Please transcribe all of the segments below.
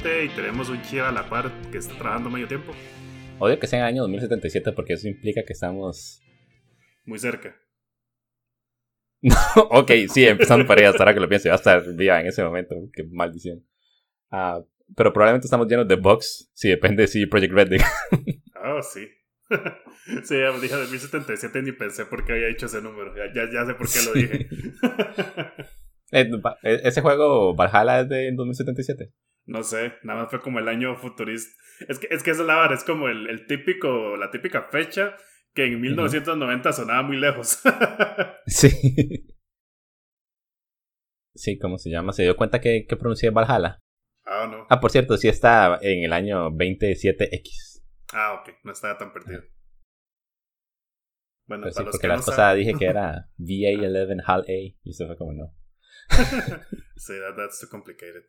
2077 y tenemos un chiva a la par que está trabajando medio tiempo. Odio que sea en el año 2077 porque eso implica que estamos... Muy cerca. ok, sí, empezando para allá, hasta ahora que lo pienso, va a estar viva en ese momento, qué maldición. Ah, pero probablemente estamos llenos de bugs, si depende si Project Red diga. oh, sí. sí, dije 2077 ni pensé por qué había hecho ese número. Ya, ya, sé por qué lo dije. Eh, eh, ¿Ese juego Valhalla es de 2077? No sé, nada más fue como el año futurista. Es que, es que esa es la es como el, el, típico, la típica fecha que en 1990 sonaba muy lejos. sí. Sí, ¿cómo se llama? ¿Se dio cuenta que, que pronuncié Valhalla? Ah, no. Ah, por cierto, sí está en el año 27X. Ah, ok, no estaba tan perdido. Bueno, pues sí, porque la pasada dije que era VA11 HAL A y eso fue como no. sí, that, that's too complicated.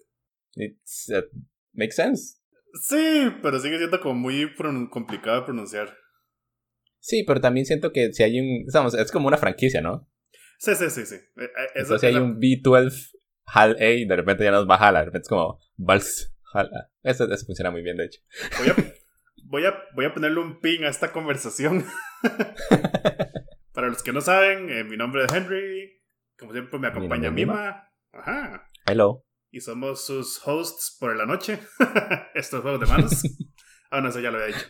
It's, uh, makes sense. Sí, pero sigue siendo como muy complicado de pronunciar. Sí, pero también siento que si hay un. Estamos, es como una franquicia, ¿no? Sí, sí, sí, sí. Eh, eh, eso, si hay un B12 HAL A y de repente ya nos va HAL, de repente es como Vals HAL A. Eso, eso funciona muy bien, de hecho. Voy a, voy a, voy a ponerle un ping a esta conversación. Para los que no saben, eh, mi nombre es Henry. Como siempre me acompaña Mima. Ajá. Hello. Y somos sus hosts por la noche. Estos juegos de manos. ah, no, eso ya lo había dicho.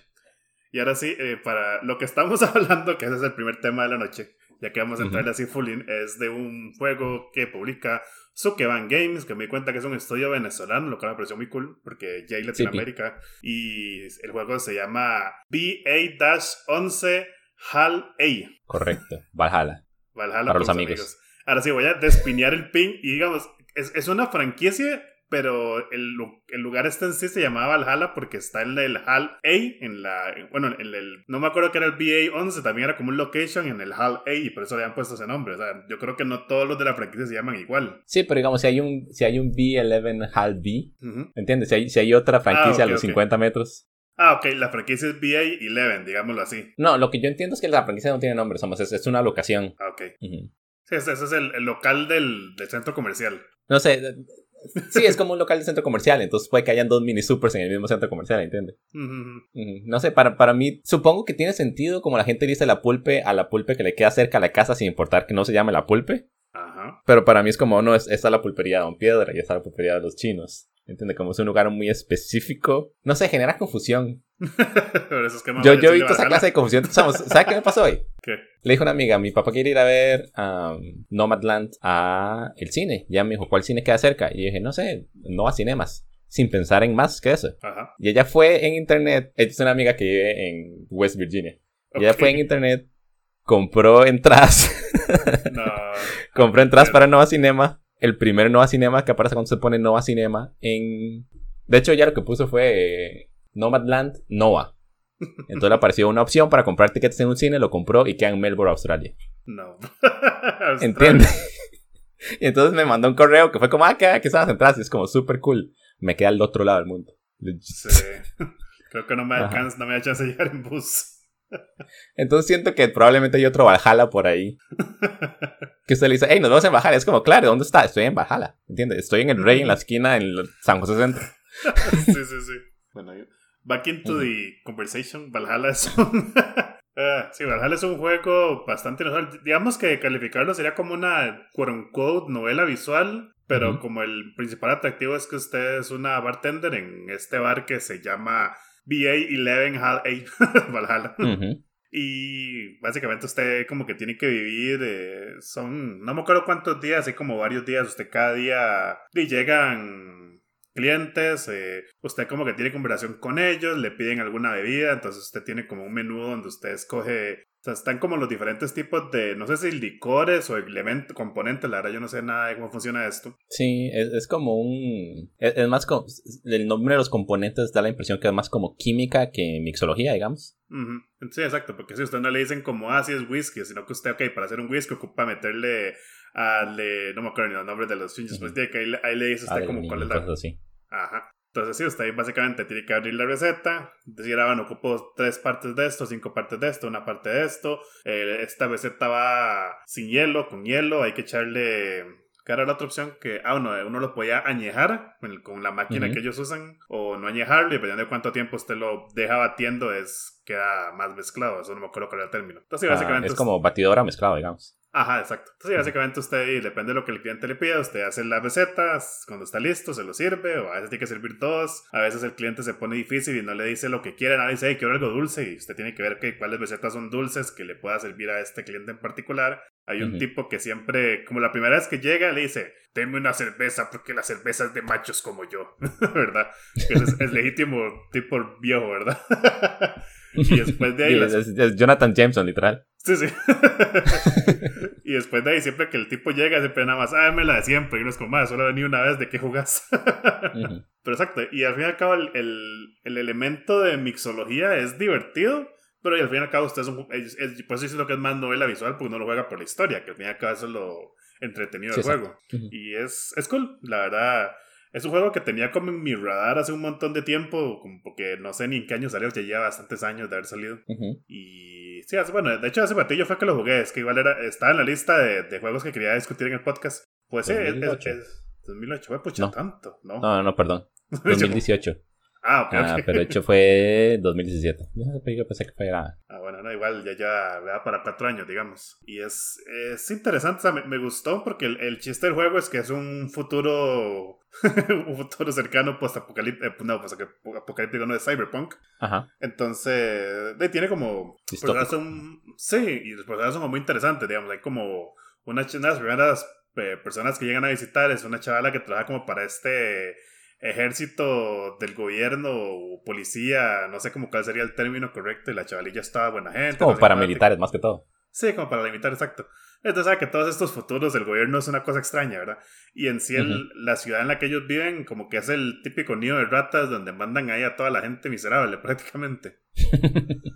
Y ahora sí, eh, para lo que estamos hablando, que ese es el primer tema de la noche, ya que vamos a entrar así full in, es de un juego que publica Sukeban Games, que me di cuenta que es un estudio venezolano, lo cual me pareció muy cool, porque ya hay Latinoamérica. Y el juego se llama BA-11 HAL A. Correcto, Valhalla. Valhalla para los amigos. Ahora sí, voy a despinear el ping y digamos, es, es una franquicia pero el, el, lugar este en sí se llamaba Valhalla porque está en el Hall A, en la, bueno, en el, no me acuerdo que era el BA-11, también era como un location en el Hall A y por eso le habían puesto ese nombre. O sea, yo creo que no todos los de la franquicia se llaman igual. Sí, pero digamos, si hay un, si hay un B11 Hall B, ¿entiendes? Si hay, si hay otra franquicia ah, a los 50 metros. Ah, ok, la franquicia es BA11, digámoslo así. No, lo que yo entiendo es que la franquicia no tiene nombre, somos, es, es una locación. Ah, ok. Sí, ese, es el, el local del, del centro comercial. No sé, Sí, es como un local de centro comercial, entonces puede que hayan dos mini supers en el mismo centro comercial, ¿entiendes? No sé, para, para mí, supongo que tiene sentido como la gente dice la pulpe a la pulpe que le queda cerca a la casa sin importar que no se llame la pulpe. Ajá. Pero para mí es como, no, es, esta la pulpería de Don Piedra y esta la pulpería de los chinos. ¿Entiendes? Como es un lugar muy específico. No sé, genera confusión. Yo, yo he visto esa clase de confusión. ¿Sabes qué me pasó hoy? ¿Qué? Le dijo una amiga, mi papá quiere ir a ver um, Nomadland a el cine. Ya me dijo, ¿cuál cine queda cerca? Y yo dije, no sé, no a cinemas. Sin pensar en más que eso. Ajá. Y ella fue en internet. Ella es una amiga que vive en West Virginia. Y ella fue en internet, compró entradas. no. compró entradas para Nova Cinema. El primer Nova Cinema que aparece cuando se pone Nova Cinema en... De hecho, ya lo que puso fue Nomadland Nova. Entonces le apareció una opción para comprar tickets en un cine, lo compró y queda en Melbourne, Australia. No. ¿Entiendes? y entonces me mandó un correo que fue como, ah, que, que estabas. Y es como súper cool. Me queda al otro lado del mundo. Sí. Creo que no me alcanza, no me da chance de llegar en bus. Entonces siento que probablemente hay otro Valhalla por ahí. que usted le dice, hey, nos vamos a Valhalla. Es como, claro, ¿dónde está? Estoy en Valhalla. ¿Entiendes? Estoy en el Rey, en la esquina, en San José Centro. sí, sí, sí. Bueno, back into the conversation, Valhalla es un... Ah, sí, Valhalla es un juego bastante Digamos que calificarlo sería como una quote unquote novela visual, pero como el principal atractivo es que usted es una bartender en este bar que se llama BA11 Valhalla. Y básicamente usted como que tiene que vivir, eh, son, no me acuerdo cuántos días, hay como varios días, usted cada día y llegan clientes, eh, usted como que tiene conversación con ellos, le piden alguna bebida, entonces usted tiene como un menú donde usted escoge, o sea, están como los diferentes tipos de, no sé si licores o elementos, componentes, la verdad yo no sé nada de cómo funciona esto. Sí, es, como un, es, más como, el nombre de los componentes da la impresión que es más como química que mixología, digamos. Sí, exacto, porque si usted no le dicen como, ah, sí es whisky, sino que usted, ok, para hacer un whisky ocupa meterle al, no me acuerdo ni los nombres de los finches, pues que ahí, le dice usted como cuál es la... Sí. Ajá. Entonces, sí, usted básicamente tiene que abrir la receta, decir, ah, bueno, ocupo tres partes de esto, cinco partes de esto, una parte de esto. Eh, esta receta va sin hielo, con hielo, hay que echarle ¿Qué era la otra opción? Que, ah, bueno, uno lo podía añejar con la máquina que ellos usan, o no añejarlo, y dependiendo de cuánto tiempo usted lo deja batiendo, es queda más mezclado. Eso no me acuerdo cuál era el término. Entonces, ah, básicamente. es como batidora mezclado, digamos. Ajá, exacto. Entonces, básicamente usted, depende de lo que el cliente le pida, usted hace las recetas, cuando está listo se lo sirve, o a veces tiene que servir todos, a veces el cliente se pone difícil y no le dice lo que quiere, nadie dice, hey, quiero algo dulce, y usted tiene que ver que, cuáles recetas son dulces que le pueda servir a este cliente en particular. Hay un tipo que siempre, como la primera vez que llega, le dice, denme una cerveza porque la cerveza es de machos como yo, ¿verdad? Es, es legítimo tipo viejo, ¿verdad? y después de ahí... es, Jonathan Jameson, literal. Sí, sí. y después de ahí, siempre que el tipo llega, siempre nada más, ah, me la de siempre. Y no es como, más, solo venido una vez, ¿de qué jugás? Pero exacto, y al fin y al cabo, el, el, elemento de mixología es divertido. Pero al fin y al cabo, usted es un. Es, es, por eso lo que es más novela visual, porque no lo juega por la historia, que al fin y al cabo eso es lo entretenido del juego. Y es, es cool, la verdad. Es un juego que tenía como en mi radar hace un montón de tiempo, como porque no sé ni en qué año salió, ya lleva bastantes años de haber salido. Y sí, hace, bueno, de hecho hace batillo fue que lo jugué, es que igual era, estaba en la lista de, de juegos que quería discutir en el podcast. Pues sí, es, 2008, fue pucha tanto, ¿no? No, no, perdón. 2018. Ah, ok. Ah, pero de hecho fue 2017. Yo pensé que fue Ah, bueno, no, igual ya ya va para cuatro años, digamos. Y es, es interesante, o sea, me, me, gustó porque el, el, chiste del juego es que es un futuro un futuro cercano no, pues apocalíptico no de cyberpunk. Ajá. Entonces, tiene como... Son, sí, y los personajes son muy interesantes, digamos, hay como una, una de las primeras eh, personas que llegan a visitar es una chavala que trabaja como para este ejército del gobierno o policía, no sé cómo cuál sería el término correcto, y la chavalilla estaba buena gente. Como paramilitares, más que todo. Sí, como para limitar, exacto. Entonces, sabe que todos estos futuros del gobierno es una cosa extraña, ¿verdad? Y en sí, la ciudad en la que ellos viven, como que es el típico nido de ratas donde mandan ahí a toda la gente miserable, prácticamente.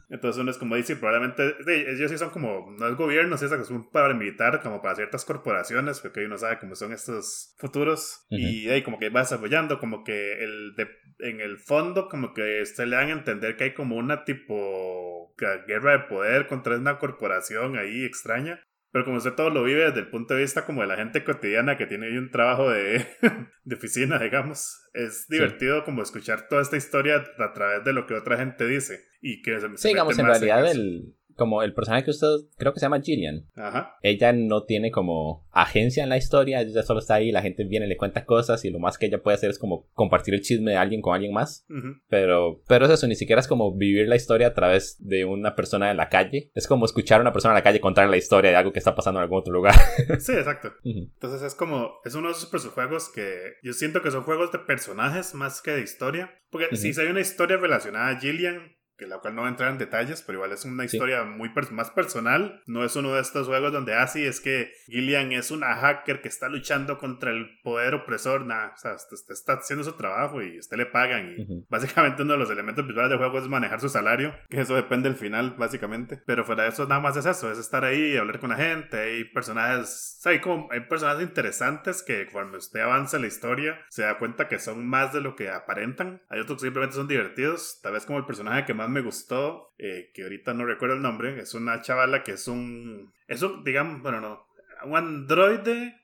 Entonces, uno es como dice, probablemente, ellos sí son como, no es gobierno, sí es un paramilitar, como para ciertas corporaciones, porque uno sabe cómo son estos futuros. Y ahí, como que va desarrollando, como que el en el fondo, como que se le dan a entender que hay como una tipo guerra de poder contra una corporación ahí extraña. Pero como usted todo lo vive desde el punto de vista como de la gente cotidiana que tiene un trabajo de, de oficina, digamos, es divertido como escuchar toda esta historia a través de lo que otra gente dice. Y que se, sí, digamos, en realidad el, como el personaje que usted creo que se llama Gillian. Ajá. Ella no tiene como agencia en la historia, ella solo está ahí, la gente viene, le cuenta cosas y lo más que ella puede hacer es como compartir el chisme de alguien con alguien más. Pero pero es eso, ni siquiera es como vivir la historia a través de una persona en la calle. Es como escuchar a una persona en la calle contar la historia de algo que está pasando en algún otro lugar. sí, exacto. Entonces es como es uno de esos juegos que yo siento que son juegos de personajes más que de historia, porque si hay una historia relacionada a Gillian que la cual no va a entrar en detalles, pero igual es una historia muy más personal. No es uno de estos juegos donde, así ah, es que Gillian es una hacker que está luchando contra el poder opresor. Nada, o sea, usted, está haciendo su trabajo y usted le pagan. Y básicamente uno de los elementos principales del juego es manejar su salario, que eso depende del final, básicamente. Pero fuera de eso, nada más es eso, es estar ahí y hablar con la gente. Hay personajes, hay, como, hay personajes interesantes que cuando usted avanza la historia se da cuenta que son más de lo que aparentan. Hay otros que simplemente son divertidos, tal vez como el personaje que más me gustó, eh, que ahorita no recuerdo el nombre, es una chavala que es un, es un, digamos, bueno, no, un androide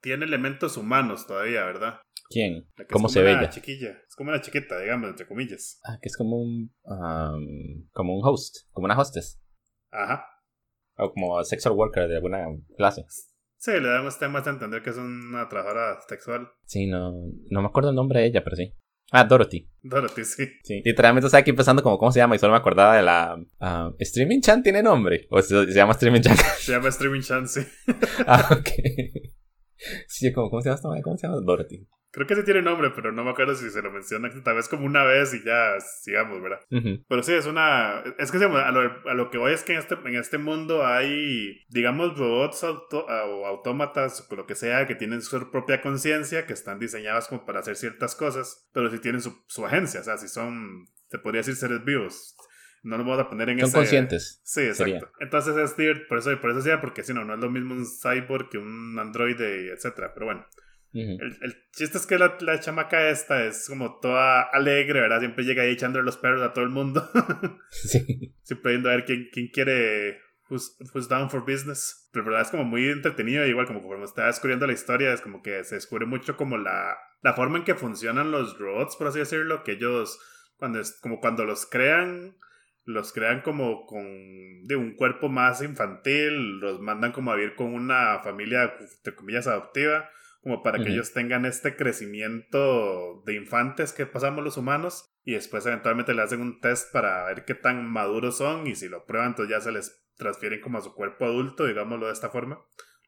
tiene elementos humanos todavía, ¿verdad? ¿Quién? ¿Cómo se ve ella? chiquilla, es como una chiquita, digamos, entre comillas. Ah, que es como un, como un host, como una hostess. Ajá. O como sexual worker de alguna clase. Sí, le damos temas a entender que es una trabajadora sexual. Sí, no, no me acuerdo el nombre de ella, pero sí. Ah, Dorothy. Dorothy, sí. Sí. Literalmente estaba aquí pensando como cómo se llama y solo me acordaba de la... Uh, ¿Streaming Chan tiene nombre? ¿O se, se llama Streaming Chan? Se llama Streaming Chan, sí. ah, ok. Sí, como, ¿cómo se llama ¿Cómo se llama? Dorothy. Creo que sí tiene nombre, pero no me acuerdo si se lo menciona tal vez como una vez y ya sigamos, ¿verdad? Pero sí, es una... Es que a lo, a lo, que voy es que en este, en este mundo hay, digamos, robots o autómatas o lo que sea que tienen su propia conciencia, que están diseñados como para hacer ciertas cosas, pero si tienen su, su agencia, o sea, si son, se podría decir seres vivos no lo vamos a poner en Son conscientes. Sí, exacto. Entonces es por eso, por eso decía, porque si no, no es lo mismo un cyborg que un androide, etcétera. Pero bueno, el, chiste es que la, la, chamaca esta es como toda alegre, ¿verdad? Siempre llega ahí echándole los perros a todo el mundo. sí. Siempre viendo a ver quién, quién quiere who's, down for business. Pero verdad es como muy entretenido, igual como cuando está descubriendo la historia, es como que se descubre mucho como la, la forma en que funcionan los robots, por así decirlo, que ellos, cuando es, como cuando los crean, los crean como con de un cuerpo más infantil, los mandan como a vivir con una familia, de comillas, adoptiva, como para que ellos tengan este crecimiento de infantes que pasamos los humanos y después eventualmente le hacen un test para ver qué tan maduros son y si lo prueban entonces ya se les transfieren como a su cuerpo adulto, digámoslo de esta forma,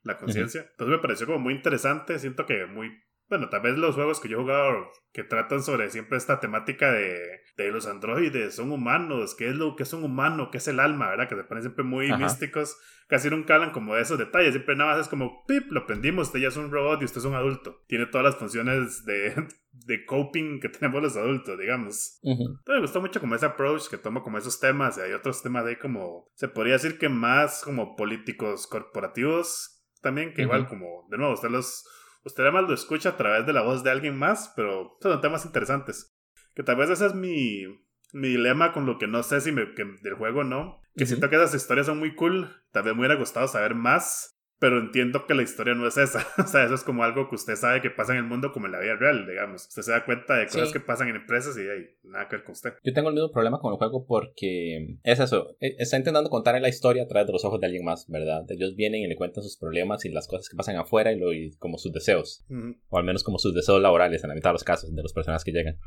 la conciencia. Entonces me pareció como muy interesante, siento que muy bueno, tal vez los juegos que yo he jugado que tratan sobre siempre esta temática de, de los androides, son humanos, qué es lo que es un humano, qué es el alma, ¿verdad? Que se ponen siempre muy místicos, casi nunca hablan como de esos detalles, siempre nada más es como, pip, lo aprendimos, usted ya es un robot y usted es un adulto. Tiene todas las funciones de, de coping que tenemos los adultos, digamos. Entonces me gustó mucho como ese approach que toma como esos temas y hay otros temas de ahí como, se podría decir que más como políticos corporativos también, que igual como, de nuevo, usted los usted además lo escucha a través de la voz de alguien más, pero son temas interesantes. Que tal vez ese es mi, mi dilema con lo que no sé si me, que del juego no. Que siento que esas historias son muy cool. Tal vez me hubiera gustado saber más pero entiendo que la historia no es esa. o sea, eso es como algo que usted sabe que pasa en el mundo como en la vida real, digamos. Usted se da cuenta de cosas que pasan en empresas y hay nada que ver con usted. Yo tengo el mismo problema con el juego porque es eso. E, está intentando contar la historia a través de los ojos de alguien más, ¿verdad? Ellos vienen y le cuentan sus problemas y las cosas que pasan afuera y, lo, como sus deseos. O al menos como sus deseos laborales en la mitad de los casos de las personas que llegan.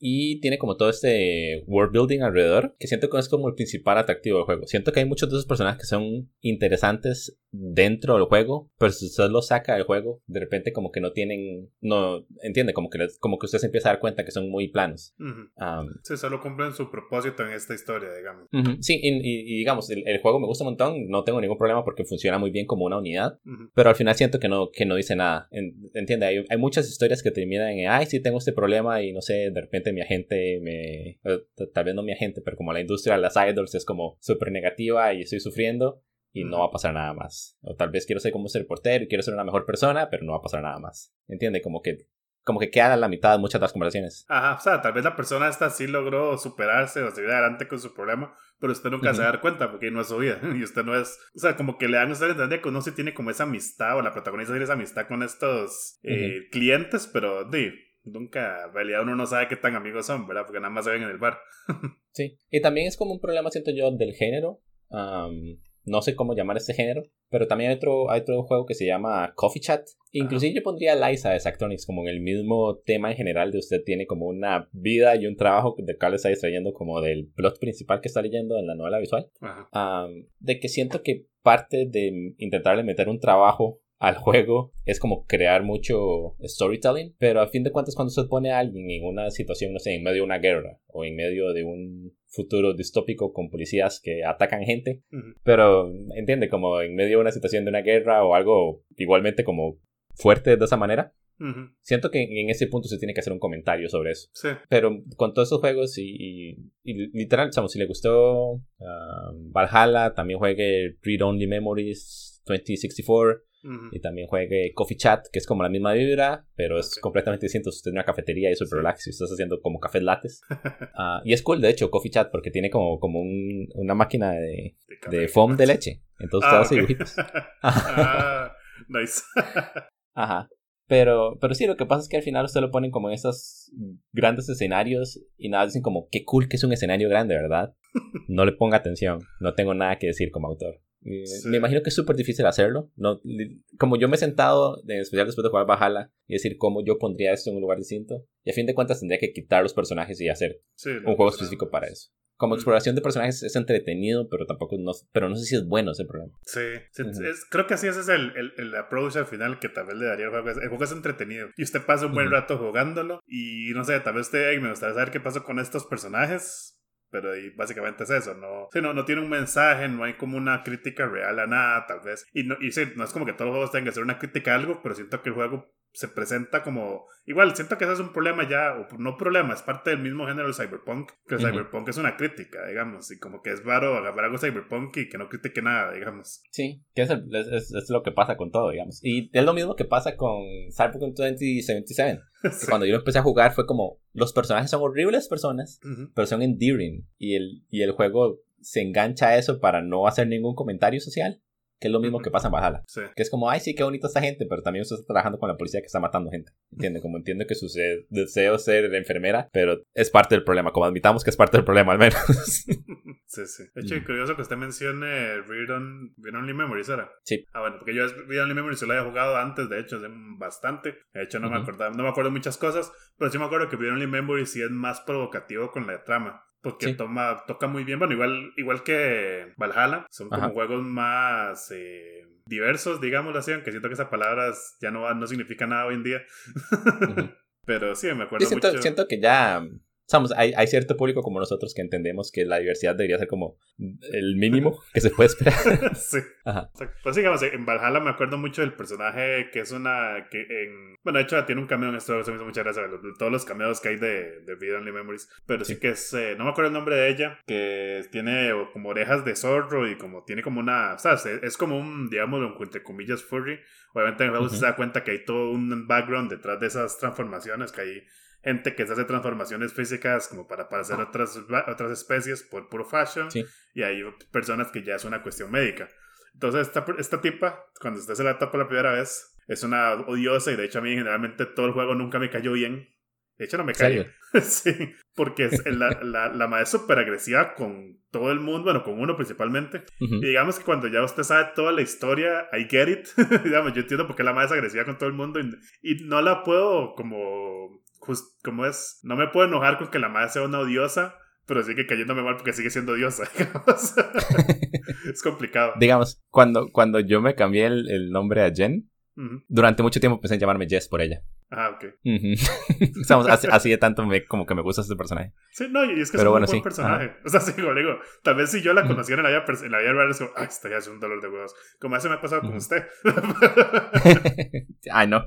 Y tiene como todo este world building alrededor, que siento que es como el principal atractivo del juego. Siento que hay muchos de esos personajes que son interesantes dentro del juego, pero si usted los saca del juego, de repente como que no tienen, no, entiende, como que, como que usted se empieza a dar cuenta que son muy planos. sí, solo cumplen su propósito en esta historia, digamos. Sí, y, digamos, el, juego me gusta un montón, no tengo ningún problema porque funciona muy bien como una unidad, pero al final siento que no, que no dice nada. entiende, hay, hay, muchas historias que terminan en, ay, sí, tengo este problema y no sé, de repente mi agente me, tal vez no mi agente, pero como la industria de las idols es como súper negativa y estoy sufriendo y no va a pasar nada más. O tal vez quiero ser como ser portero y quiero ser una mejor persona, pero no va a pasar nada más. ¿Entiende? Como que como que queda a la mitad de muchas de las conversaciones. Ajá, o sea, tal vez la persona esta sí logró superarse o seguir adelante con su problema, pero usted nunca se va a dar cuenta porque no es su vida y usted no es, o sea, como que le dan a usted entender que no se tiene como esa amistad o la protagonista tiene esa amistad con estos eh, clientes, pero de, nunca, en realidad uno no sabe qué tan amigos son, ¿verdad? Porque nada más se ven en el bar. sí, y también es como un problema, siento yo, del género no sé cómo llamar este género, pero también hay otro, hay otro juego que se llama Coffee Chat. Inclusive yo pondría Liza de Sactronics como en el mismo tema en general de usted tiene como una vida y un trabajo del cual está distrayendo como del plot principal que está leyendo en la novela visual. de que siento que parte de intentarle meter un trabajo al juego es como crear mucho storytelling, pero a fin de cuentas cuando se pone a alguien en una situación, no sé, en medio de una guerra o en medio de un futuro distópico con policías que atacan gente, pero entiende, como en medio de una situación de una guerra o algo igualmente como fuerte de esa manera. Siento que en ese punto se tiene que hacer un comentario sobre eso. Sí. Pero con todos esos juegos y, literal, si le gustó ah, Valhalla, también juegue Read Only Memories 2064. Y también juegue Coffee Chat, que es como la misma vibra, pero es completamente distinto. Si usted tiene una cafetería y es super relax, si estás haciendo como cafés lates. Ah, y es cool, de hecho, Coffee Chat, porque tiene como, como un, una máquina de, de, foam de leche. Entonces ah, te hace dibujitos. ah, nice. Ajá. Pero, pero sí, lo que pasa es que al final usted lo ponen como en esos grandes escenarios y nada, dicen como, qué cool que es un escenario grande, ¿verdad? No le ponga atención, no tengo nada que decir como autor. Me imagino que es súper difícil hacerlo. No, como yo me he sentado, en especial después de jugar Bajala, y decir cómo yo pondría esto en un lugar distinto. Y a fin de cuentas tendría que quitar los personajes y hacer un juego específico para eso. Como exploración de personajes es entretenido, pero tampoco no, pero no sé si es bueno ese programa. Sí, creo que así ese es el, el, el, approach al final que tal vez le daría al juego. El juego es entretenido y usted pasa un buen rato jugándolo y no sé, tal vez usted me gustaría saber qué pasó con estos personajes pero básicamente es eso, no, sí, no, no tiene un mensaje, no hay como una crítica real a nada, tal vez. Y, no, y sí, no es como que todos los juegos tengan que ser una crítica a algo, pero siento que el juego se presenta como igual siento que ese es un problema ya o no problema es parte del mismo género del cyberpunk que el cyberpunk es una crítica digamos y como que es raro agarrar algo cyberpunk y que no critique nada digamos. Sí que es, es, lo que pasa con todo digamos. Y es lo mismo que pasa con Cyberpunk 2077 cuando yo empecé a jugar fue como los personajes son horribles personas pero son endearing y el, y el juego se engancha a eso para no hacer ningún comentario social que es lo mismo que pasa en Valhalla. Que es como, ay, sí, qué bonita esta gente, pero también usted está trabajando con la policía que está matando gente. Entiende, como entiendo que su deseo ser enfermera, pero es parte del problema, como admitamos que es parte del problema al menos. sí, sí. De hecho, mm. curioso que usted mencione Read, on, Only Memories, ¿era? Sí. Ah, bueno, porque yo Read Only Memories lo había jugado antes, de hecho, bastante. De hecho, no me acordaba, no me acuerdo muchas cosas, pero sí me acuerdo que Read Only Memories sí es más provocativo con la trama. Porque toma, toca muy bien. Bueno, igual, igual que Valhalla, son como juegos más eh, diversos, digamos así, aunque siento que esas palabras ya no, no significan nada hoy en día. Pero sí, me acuerdo siento, mucho. Siento que ya hay, hay, cierto público como nosotros que entendemos que la diversidad debería ser como el mínimo que se puede esperar. sí. Ajá. Pues digamos, en Valhalla me acuerdo mucho del personaje que es una. que en Bueno, de hecho tiene un cameo en esto, se me hizo mucha gracia todos los cameos que hay de, de Video Only Memories. Pero sí, que es. Eh, no me acuerdo el nombre de ella, que tiene como orejas de zorro y como tiene como una. O sea, es como un, digamos, entre comillas, furry. Obviamente en el juego se da cuenta que hay todo un background detrás de esas transformaciones que hay gente que se hace transformaciones físicas como para parecer otras, otras especies por puro fashion. Y hay personas que ya es una cuestión médica. Entonces, esta, esta tipa, cuando usted se la topa la primera vez, es una odiosa y de hecho a mí generalmente todo el juego nunca me cayó bien. De hecho, no me cayó. sí, porque es, la, la, la madre es súper agresiva con todo el mundo, bueno, con uno principalmente. Y digamos que cuando ya usted sabe toda la historia, I get it. digamos, yo entiendo por qué la madre es agresiva con todo el mundo y, y no la puedo como como es, no me puedo enojar con que la madre sea una odiosa, pero sigue cayéndome mal porque sigue siendo odiosa. es complicado. Digamos, cuando, cuando yo me cambié el, el nombre a Jen, durante mucho tiempo pensé en llamarme Jess por ella. Ah, ok. así, de tanto me, como que me gusta este personaje. Sí, no, y es que es un buen personaje. O sea, sí, como digo, tal vez si yo la conociera en la vida, en la vida real, es como, ay, esto ya es un dolor de huevos. Como eso me ha pasado con usted. ay, no.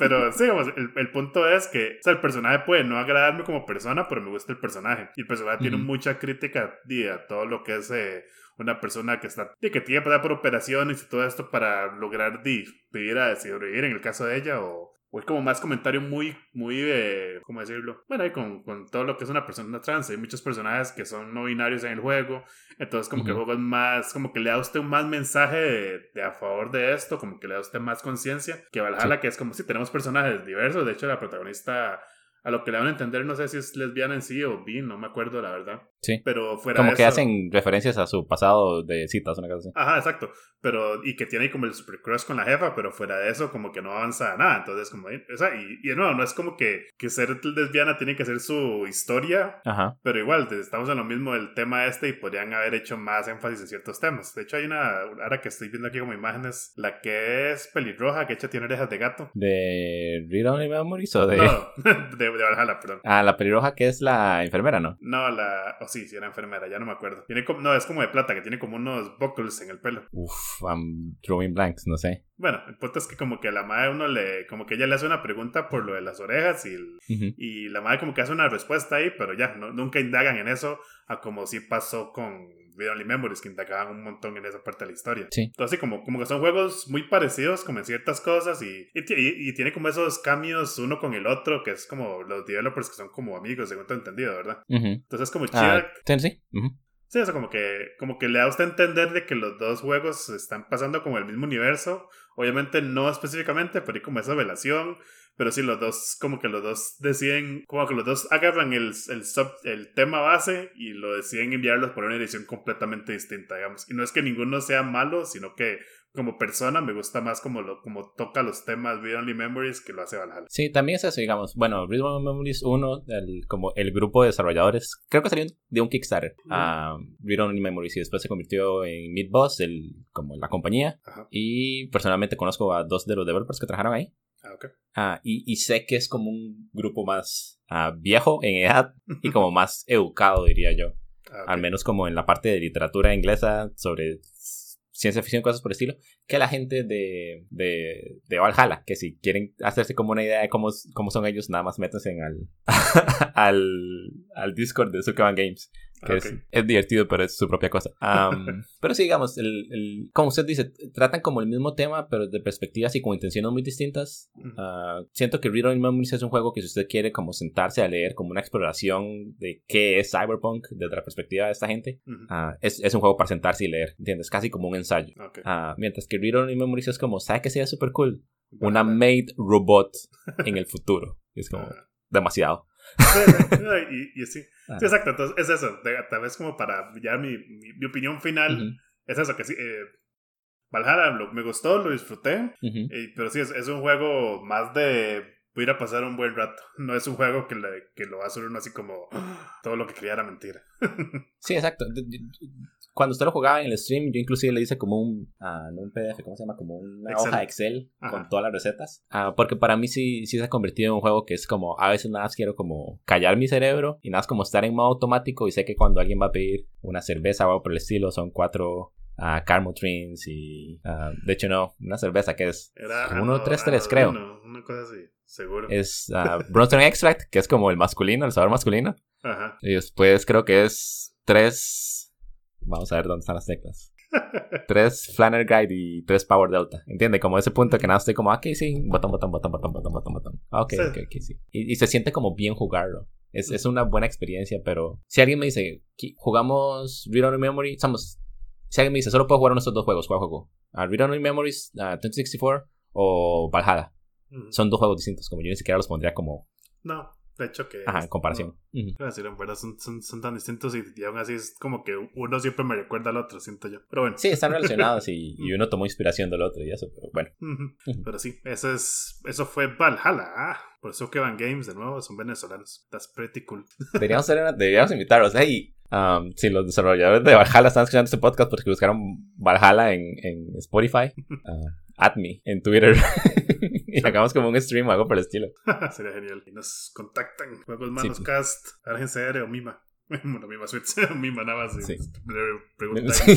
pero sí, el, el, punto es que, o sea, el personaje puede no agradarme como persona, pero me gusta el personaje. Y el personaje tiene mucha crítica a todo lo que es... Eh, una persona que está que tiene que pasar por operaciones y todo esto para lograr vivir a sobrevivir en el caso de ella o es como más comentario muy, muy de, ¿cómo decirlo? Bueno, y con, con, todo lo que es una persona trans, hay muchos personajes que son no binarios en el juego, entonces como que el juego es más, como que le da a usted un más mensaje de, a favor de esto, como que le da a usted más conciencia, que Valhalla, que es como si tenemos personajes diversos, de hecho la protagonista a lo que le van a entender, no sé si es lesbiana en sí o bi, no me acuerdo la verdad. Sí. Pero fuera Como de que hacen referencias a su pasado de citas, una cosa así. Ajá, exacto. Pero, y que tiene como el super crush con la jefa, pero fuera de eso, como que no avanza nada. Entonces, como, o sea, y, y no, no es como que, que ser lesbiana tiene que ser su historia. Ajá. Pero igual, estamos en lo mismo del tema este y podrían haber hecho más énfasis en ciertos temas. De hecho, hay una, ahora que estoy viendo aquí como imágenes, la que es pelirroja, que hecha tiene orejas de gato. ¿De Read Only Memories o de.? No, de, de Valhalla, perdón. Ah, la pelirroja que es la enfermera, ¿no? No, la. Oh, sí, sí, era enfermera, ya no me acuerdo. Tiene como... No, es como de plata, que tiene como unos buckles en el pelo. Uf, I'm drawing blanks, no sé. Bueno, el punto es que como que la madre uno le... Como que ella le hace una pregunta por lo de las orejas y, y la madre como que hace una respuesta ahí, pero ya, no, nunca indagan en eso a como si pasó con Video Only Memories, que indagaban un montón en esa parte de la historia. Sí. Entonces, como, como que son juegos muy parecidos, como en ciertas cosas, y, y, tiene como esos cambios uno con el otro, que es como los developers que son como amigos, según tengo entendido, ¿verdad? Entonces, como chido. sí, sí. Sí, eso como que, como que le da a usted entender de que los dos juegos están pasando como el mismo universo. Obviamente no específicamente, pero hay como esa relación. Pero sí, los dos, como que los dos deciden, como que los dos agarran el, el, el tema base y lo deciden enviarlos por una edición completamente distinta, digamos. Y no es que ninguno sea malo, sino que como persona me gusta más como, lo, como toca los temas Read Only Memories que lo hace Valhalla. Sí, también es eso, digamos. Bueno, Read Only Memories 1, el, como el grupo de desarrolladores, creo que salió de un Kickstarter a Read Only Memories y después se convirtió en Midboss, el, como la compañía. Y personalmente conozco a dos de los developers que trabajaron ahí. Ah, okay. ah y, y, sé que es como un grupo más ah, viejo en edad y como más educado, diría yo. Ah, Al menos como en la parte de literatura inglesa sobre ciencia ficción, cosas por el estilo, que la gente de, de, de Valhalla, que si quieren hacerse como una idea de cómo, cómo son ellos, nada más métanse en al, al, al Discord de Sukaban Games que es, divertido, pero es su propia cosa. pero sí, digamos, el, el, como usted dice, tratan como el mismo tema, pero de perspectivas y con intenciones muy distintas. Ah, siento que Read Only Memories es un juego que si usted quiere como sentarse a leer como una exploración de qué es Cyberpunk desde la perspectiva de esta gente, ah, es, es, un juego para sentarse y leer, ¿entiendes? Casi como un ensayo. Ah, mientras que Read Only Memories es como, ¿sabe que sería súper cool? Una made robot en el futuro. Es como demasiado. y, y sí. sí. exacto. Entonces es eso. Tal vez como para ya mi, mi, opinión final es eso, que sí. Eh, Valhalla me gustó, lo disfruté. pero sí, es, es, un juego más de voy a ir a pasar un buen rato. No es un juego que, le, que lo va a hacer uno así como todo lo que creía era mentira. sí, exacto cuando usted lo jugaba en el stream, yo inclusive le hice como un, uh, no un PDF, ¿cómo se llama? Como una hoja Excel con todas las recetas. Uh, porque para mí sí, sí se ha convertido en un juego que es como, a veces nada más quiero como callar mi cerebro y nada más como estar en modo automático y sé que cuando alguien va a pedir una cerveza o algo por el estilo, son cuatro uh, Carmo Trins y, de hecho no, una cerveza que es 133 creo. una cosa así, seguro. Es Bronson Extract, que es como el masculino, el sabor masculino. Ajá. Y después creo que es tres Vamos a ver dónde están las teclas. tres Flanner Guide y tres Power Delta. ¿Entiende? Como ese punto que nada estoy como, ok, sí, botón, botón, botón, botón, botón, botón, botón. Ok, ok, ok, sí. Y, y, se siente como bien jugarlo. Es, es, una buena experiencia, pero si alguien me dice, jugamos Read Only Memory, estamos. Si alguien me dice, solo puedo jugar uno de estos dos juegos, ¿cuál juego? Uh, Read Only Memories, uh, 2064 o Valhalla. Son dos juegos distintos, como yo ni siquiera los pondría como. No, de hecho, que. Ajá, en comparación. son, son, son, tan distintos y, aún así es como que uno siempre me recuerda al otro, siento yo. Pero bueno. Sí, están relacionados y, y uno tomó inspiración del otro y eso, pero bueno. Pero sí, eso, es, eso fue Valhalla. Ah, por eso que van Games de nuevo, son venezolanos. That's pretty cool. Deberíamos, deberíamos invitarlos. Hey, um, si los desarrolladores de Valhalla están escuchando este podcast porque buscaron Valhalla en, en Spotify, uh, at me en Twitter. y hagamos como un stream o algo por el estilo. Sería genial. Y nos contactan. Juegos Manos Cast, Argen o Mima. Bueno, Mima Switch, Mima nada más. Sí. Pregunta sí,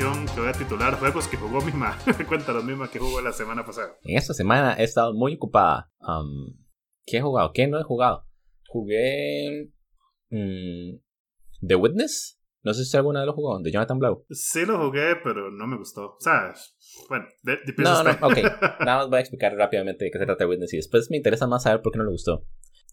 sección que voy a titular Juegos que jugó Mima. Cuéntanos, Mima, que jugó la semana pasada. En esta semana he estado muy ocupada. Um, ¿Qué he jugado? ¿Qué no he jugado? Jugué. Mm, The Witness. No sé si alguna vez lo jugó, de Jonathan Blow. Sí lo jugué, pero no me gustó. O sea, bueno, de, No, no, ok. Nada más voy a explicar rápidamente de qué se trata The Witness y después me interesa más saber por qué no le gustó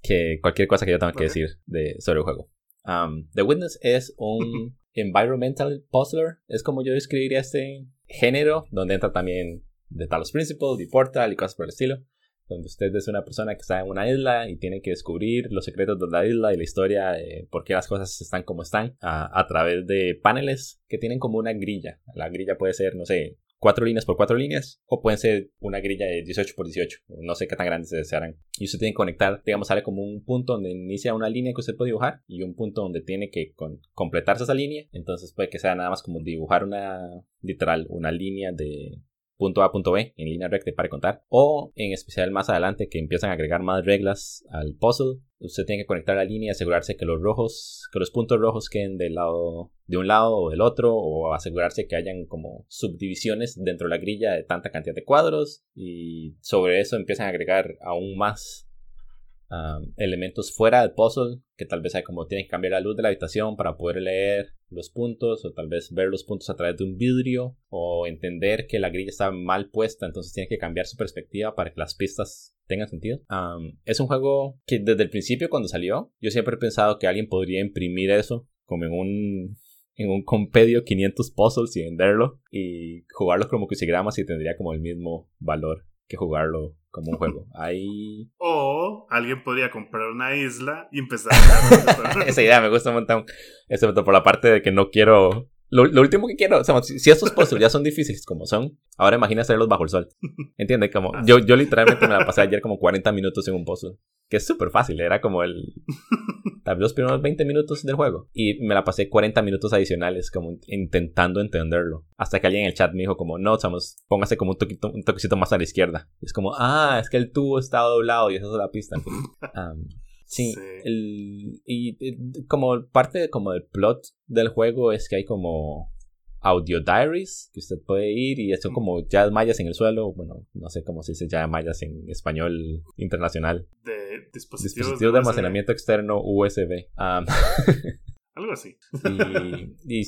que cualquier cosa que yo tenga que decir de, sobre el juego. Um, The Witness es un environmental puzzler. Es como yo describiría este género, donde entra también The Talos Principle, The Portal y cosas por el estilo donde usted es una persona que está en una isla y tiene que descubrir los secretos de la isla y la historia de por qué las cosas están como están a, a, través de paneles que tienen como una grilla. La grilla puede ser, no sé, cuatro líneas por cuatro líneas o pueden ser una grilla de 18 por 18. No sé qué tan grandes se desearán. Y usted tiene que conectar, digamos, sale como un punto donde inicia una línea que usted puede dibujar y un punto donde tiene que completarse esa línea. Entonces puede que sea nada más como dibujar una, literal, una línea de punto A, punto B, en línea recta para contar. O en especial más adelante que empiezan a agregar más reglas al puzzle. Usted tiene que conectar la línea y asegurarse que los rojos, que los puntos rojos queden del lado, de un lado o del otro, o asegurarse que hayan como subdivisiones dentro de la grilla de tanta cantidad de cuadros. Y sobre eso empiezan a agregar aún más elementos fuera del puzzle, que tal vez hay como tienen que cambiar la luz de la habitación para poder leer los puntos, o tal vez ver los puntos a través de un vidrio, o entender que la grilla está mal puesta, entonces tiene que cambiar su perspectiva para que las pistas tengan sentido. es un juego que desde el principio cuando salió, yo siempre he pensado que alguien podría imprimir eso como en un en un compendio 500 puzzles y venderlo y jugarlo como crucigramas y tendría como el mismo valor que jugarlo como un juego. Ahí... O alguien podría comprar una isla y empezar a... Esa idea me gusta un montón. Excepto por la parte de que no quiero Lo, lo, último que quiero, o sea, si, estos puzzles ya son difíciles como son, ahora imagina hacerlos bajo el sol. ¿Entiendes? Como, ah. yo, yo literalmente me la pasé ayer como 40 minutos en un puzzle. Que es súper fácil, era como el. Tal vez los primeros 20 minutos del juego. Y me la pasé 40 minutos adicionales, como intentando entenderlo. Hasta que alguien en el chat me dijo, como, no, chamos, póngase como un, toquito, un toquecito más a la izquierda. Y es como, ah, es que el tubo está doblado y esa es la pista. Sí, El, y, como parte como del plot del juego es que hay como audio diaries que usted puede ir y son como ya mayas en el suelo, bueno, no sé cómo se dice ya mayas en español internacional. De dispositivos, de, almacenamiento externo USB. Algo así. Y,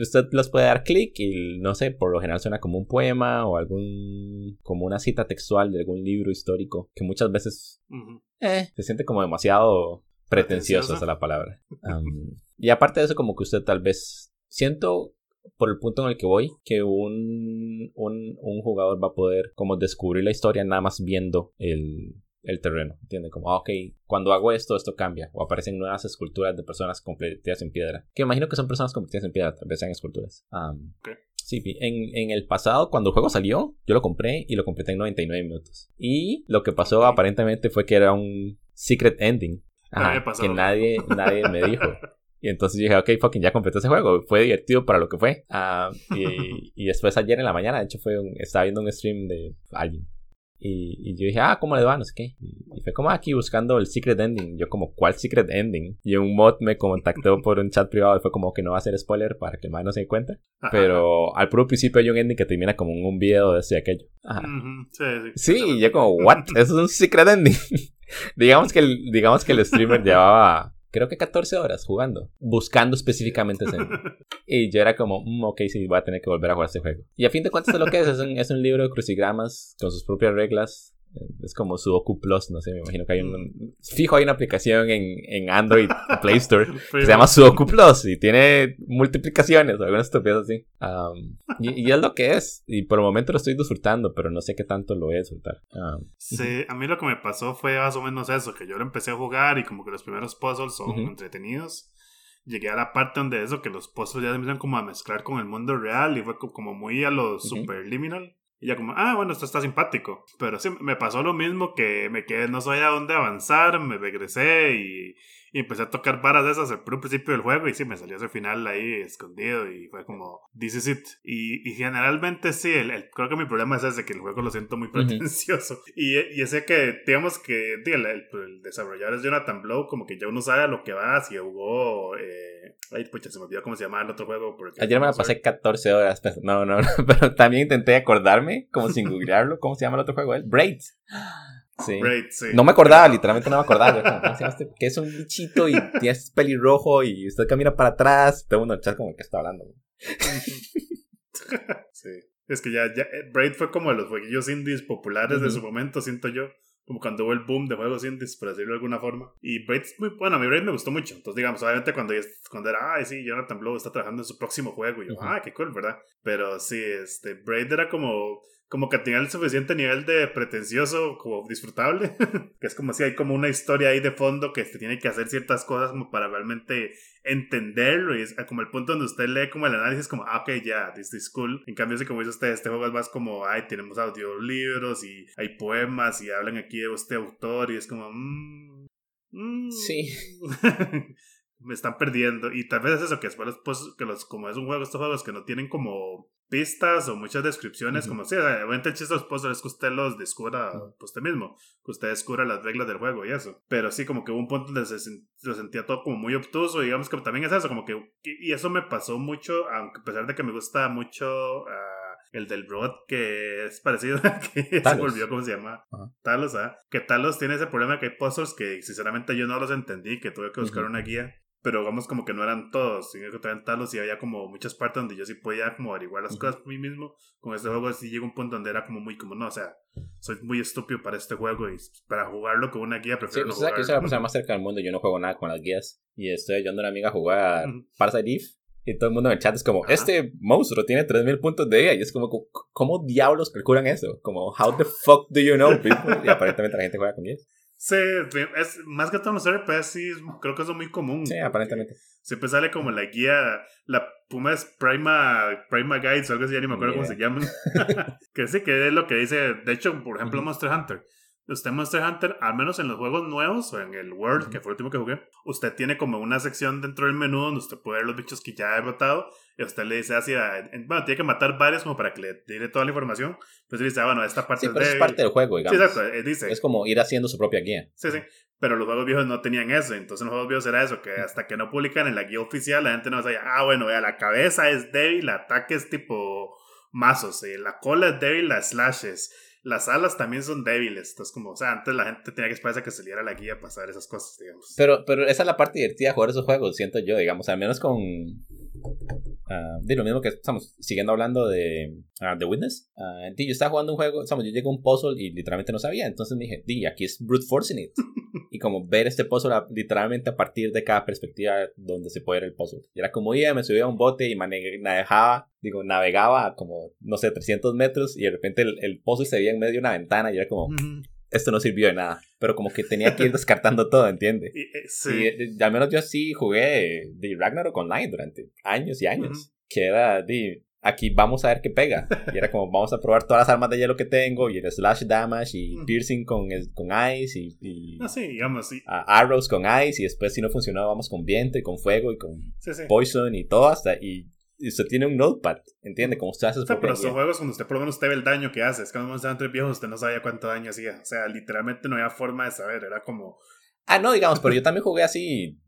usted los puede dar clic y no sé, por lo general suena como un poema o algún como una cita textual de algún libro histórico que muchas veces eh, se siente como demasiado pretencioso, esa la palabra. y aparte de eso como que usted tal vez siento por el punto en el que voy que un, un, un jugador va a poder como descubrir la historia nada más viendo el, el terreno, ¿entiendes? Como, ah, ok, cuando hago esto, esto cambia, o aparecen nuevas esculturas de personas convertidas en piedra, que imagino que son personas convertidas en piedra, tal vez sean esculturas. Sí, en, en, el pasado, cuando el juego salió, yo lo compré y lo completé en 99 minutos. Y lo que pasó aparentemente fue que era un secret ending. que nadie, nadie me dijo. Y entonces dije, ok, fucking ya completé ese juego. Fue divertido para lo que fue. y, y, después ayer en la mañana, de hecho, fue un, estaba viendo un stream de alguien y, yo dije, ah, ¿cómo le va? No sé qué. Y, fue como aquí buscando el secret ending. Yo como, ¿cuál secret ending? Y un mod me contactó por un chat privado y fue como que no va a ser spoiler para que el no se dé cuenta. Pero al puro principio hay un ending que termina como un video de ese aquello. Sí, sí. Sí, y yo como, ¿what? Eso es un secret ending. digamos, que el, digamos que el streamer llevaba creo que 14 horas jugando, buscando específicamente ese. y yo era como, mm, ok, sí, voy a tener que volver a jugar este juego. Y a fin de cuentas, lo que es, es un, es un libro de crucigramas con sus propias reglas es como Sudoku Plus, no sé, me imagino que hay un... Mm. Fijo, hay una aplicación en, en Android Play Store que se llama Sudoku Plus y tiene multiplicaciones o algunas estupidez así. y, es lo que es. Y por el momento lo estoy disfrutando, pero no sé qué tanto lo voy a disfrutar. sí, a mí lo que me pasó fue más o menos eso, que yo lo empecé a jugar y como que los primeros puzzles son entretenidos. Llegué a la parte donde eso, que los puzzles ya empiezan como a mezclar con el mundo real y fue como muy a lo superliminal. Y ya como, ah, bueno, esto está simpático. Pero sí, me pasó lo mismo que me quedé, no sabía dónde avanzar, me regresé y, y empecé a tocar varas de esas al principio del juego y sí, me salió ese final ahí escondido y fue como, this is it. Y, y generalmente sí, el, creo que mi problema es ese, que el juego lo siento muy pretencioso. y, y ese que, digamos que el, el, desarrollador es Jonathan Blow, como que ya uno sabe a lo que va, si jugó... Eh, ay, pucha, se me olvidó cómo se llamaba el otro juego. Ayer me la pasé 14 horas, no, no, no, pero también intenté acordarme, como sin googlearlo, ¿cómo se llama el otro juego? Braids. Sí. No me acordaba, literalmente no me acordaba. Este? que es un bichito y tienes pelirrojo y usted camina para atrás. Todo mundo chat como que está hablando. sí. Es que ya, ya eh, Braid fue como de los jueguillos indies populares de su momento, siento yo. Como cuando hubo el boom de juegos indies, por decirlo de alguna forma. Y Braid, muy, bueno, a mí Braid me gustó mucho. Entonces, digamos, obviamente cuando, cuando era, ay, sí, Jonathan Blow está trabajando en su próximo juego. Y yo, ah, qué cool, ¿verdad? Pero sí, este, Braid era como como que tenía el suficiente nivel de pretencioso como disfrutable, que es como si hay como una historia ahí de fondo que se tiene que hacer ciertas cosas como para realmente entenderlo y es como el punto donde usted lee como el análisis como, ah, ok, ya, this is cool. En cambio, si como dice usted, este juego es más como, ay, tenemos audiolibros y hay poemas y hablan aquí de este autor y es como, mmm, sí. me están perdiendo. Y tal vez es eso, que después pues, que los, como es un juego, estos juegos que no tienen como pistas o muchas descripciones, como si, obviamente el chiste de los es que usted los descubra pues, usted mismo, que usted descubra las reglas del juego y eso. Pero sí, como que hubo un punto donde se, lo sentía todo como muy obtuso, y digamos que también es eso, como que, y eso me pasó mucho, aunque a pesar de que me gusta mucho... Uh, el del Rod, que es parecido a que se volvió, ¿cómo se llama? Talos, ¿ah? Que Talos tiene ese problema que hay puzzles que sinceramente yo no los entendí, que tuve que buscar una guía pero vamos como que no eran todos, sino que traían talos y había como muchas partes donde yo sí podía como averiguar las cosas por mí mismo. Con este juego sí llegó un punto donde era como muy como, no, o sea, soy muy estúpido para este juego y para jugarlo con una guía prefiero sí, no que soy la persona más cerca del mundo, yo no juego nada con las guías y estoy ayudando a una amiga a jugar Parasite Eve y todo el mundo en el chat es como, este monstruo tiene 3000 puntos de guía y es como, ¿cómo diablos calculan eso? Como, how the fuck do you know people? Y aparentemente la gente juega con guías. Sí, es, más que todo en los RPS, sí, creo que es muy común. Sí, aparentemente. Siempre sale como la guía, la Puma es Prima, Prima Guides o algo así, ya ni me acuerdo cómo se llaman. que sí, que es lo que dice, de hecho, por ejemplo, Monster Hunter usted Monster Hunter, al menos en los juegos nuevos o en el World, que fue el último que jugué, usted tiene como una sección dentro del menú donde usted puede ver los bichos que ya ha derrotado y usted le dice así, bueno, tiene que matar varios como para que le tire toda la información. Pues dice, ah, bueno, esta parte sí, es, parte del juego, digamos. Sí, exacto, eh, dice. Es como ir haciendo su propia guía. Sí, sí. Pero los juegos viejos no tenían eso. Entonces en los juegos viejos era eso, que hasta que no publican en la guía oficial, la gente no sabía, ah, bueno, vea, la cabeza es débil, el ataque es tipo mazos, eh, la cola es débil, las slashes las alas también son débiles. Entonces, como, o sea, antes la gente tenía que esperar a que saliera la guía para saber esas cosas, digamos. Pero, pero esa es la parte divertida de jugar esos juegos, siento yo, digamos, al menos con. Uh, de lo mismo que estamos siguiendo hablando de uh, The Witness. Uh, yo estaba jugando un juego, estamos, yo llegué a un puzzle y literalmente no sabía. Entonces me dije, di, aquí es brute forcing it. y como ver este puzzle literalmente a partir de cada perspectiva donde se puede ver el puzzle. Y era como iba, me subía a un bote y manejaba, digo, navegaba como, no sé, 300 metros y de repente el, el puzzle se veía en medio de una ventana y era como, esto no sirvió de nada. Pero como que tenía que ir descartando todo, ¿entiendes? Y, eh, sí. Eh, al menos yo sí jugué de Ragnarok Online durante años y años. Que era de aquí vamos a ver qué pega. Y era como, vamos a probar todas las armas de hielo que tengo, y el slash damage, y piercing con, con ice, y, y ah, sí, digamos, sí. arrows con ice, y después si no funcionaba, vamos con viento, y con fuego, y con poison, y todo hasta, y y usted tiene un notepad, ¿entiende? Como usted hace su o sea, pero son juegos cuando usted por lo menos usted ve el daño que hace. Es que cuando entre viejos usted no sabía cuánto daño hacía. O sea, literalmente no había forma de saber. Era como... Ah, no, digamos, pero yo también jugué así.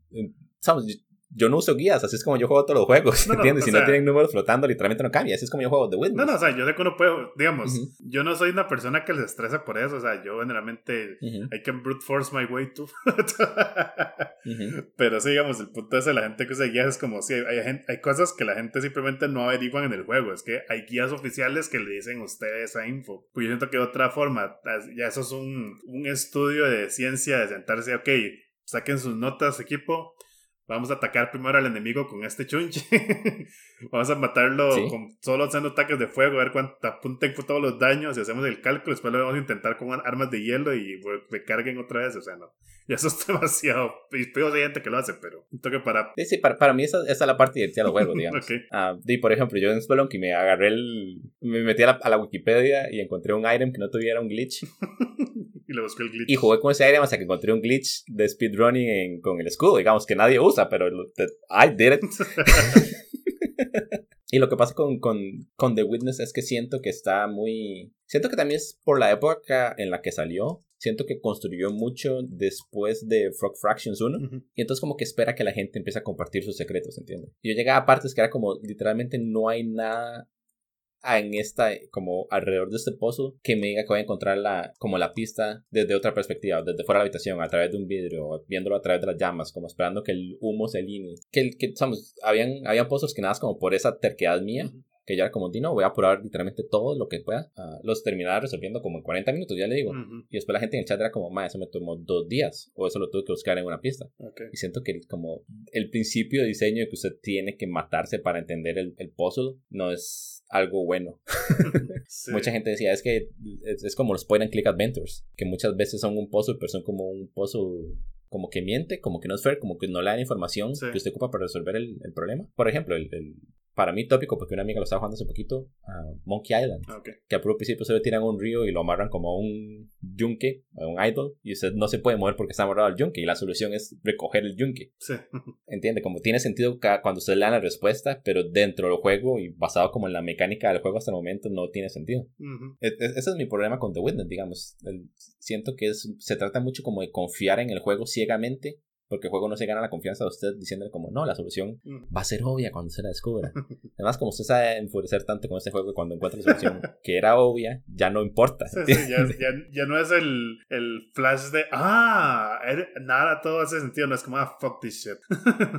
¿Sabes? Yo no uso guías, así es como yo juego todos los juegos, ¿entiendes? si no tienen números flotando, literalmente no cambia, así es como yo juego The Witness. No, no, o sea, yo sé que uno puede, digamos, yo no soy una persona que les estresa por eso, o sea, yo generalmente, I can brute force my way to. Pero sí, digamos, el punto es de la gente que usa guías es como si hay, hay, cosas que la gente simplemente no averiguan en el juego, es que hay guías oficiales que le dicen a ustedes esa info. Pues yo siento que otra forma, ya eso es un, un estudio de ciencia, de sentarse, ok, saquen sus notas, equipo Vamos a atacar primero al enemigo con este chunche. Vamos a matarlo con solo haciendo ataques de fuego, a ver cuánto apunten todos los daños y hacemos el cálculo. Después lo vamos a intentar con armas de hielo y recarguen otra vez. O sea, no. Y eso es demasiado. Y peor hay gente que lo hace, pero que para. Sí, sí, para, para mí esa, esa, es la parte divertida del juego, digamos. okay. Ah, y por ejemplo, yo en Spelunky me agarré el. Me metí a la, a la Wikipedia y encontré un item que no tuviera un glitch. y le busqué el glitch. Y jugué con ese item hasta que encontré un glitch de speedrunning con el escudo, digamos, que nadie usa, pero I did it. y lo que pasa con, con, con The Witness es que siento que está muy... Siento que también es por la época en la que salió. Siento que construyó mucho después de Frog Fractions 1. Y entonces como que espera que la gente empiece a compartir sus secretos, ¿entiendes? Yo llegaba a partes que era como literalmente no hay nada en esta, como alrededor de este pozo, que me diga que voy a encontrar la, como la pista desde otra perspectiva, desde fuera de la habitación, a través de un vidrio, viéndolo a través de las llamas, como esperando que el humo se alinee. Que, que, sabes, habían, habían pozos que nada como por esa terquedad mía, que ya era como, no, voy a apurar literalmente todo lo que pueda. Uh, los terminaba resolviendo como en 40 minutos, ya le digo. Y después la gente en el chat era como, ma, eso me tomó dos días, o eso lo tuve que buscar en una pista. Y siento que como el principio de diseño de que usted tiene que matarse para entender el, el puzzle no es algo bueno. Mucha gente decía, es que es, como los point and click adventures, que muchas veces son un puzzle, pero son como un puzzle como que miente, como que no es fair, como que no le dan información que usted ocupa para resolver el, el problema. Por ejemplo, el, el, para mí tópico, porque una amiga lo estaba jugando hace poquito, a Monkey Island, ah, que a puro principio se lo tiran a un río y lo amarran como un yunque, a un idol, y usted no se puede mover porque está amarrado al yunque, y la solución es recoger el yunque. Sí. Entiende, como tiene sentido cuando usted le da la respuesta, pero dentro del juego y basado como en la mecánica del juego hasta el momento no tiene sentido. E, e, ese es mi problema con The Witness, digamos. siento que es, se trata mucho como de confiar en el juego ciegamente porque el juego no se gana la confianza de usted diciéndole como, no, la solución mm. va a ser obvia cuando se la descubra. Además, como usted sabe enfurecer tanto con este juego, cuando encuentra la solución que era obvia, ya no importa. ya, no es el, el flash de, ah, nada, todo hace sentido, no es como, ah, fuck this shit.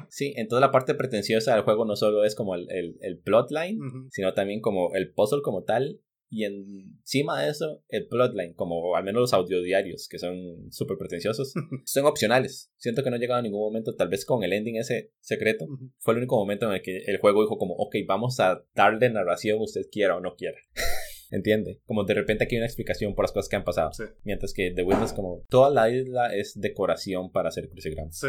sí, entonces la parte pretenciosa del juego no solo es como el, el, plotline, sino también como el puzzle como tal y encima de eso, el plotline, como al menos los audiodiarios, que son súper pretenciosos, son opcionales. Siento que no he llegado a ningún momento, tal vez con el ending ese secreto, fue el único momento en el que el juego dijo como, ok, vamos a darle narración usted quiera o no quiera. ¿Entiende? Como de repente aquí hay una explicación por las cosas que han pasado. Mientras que The Witness como, toda la isla es decoración para hacer crucigramas. Sí,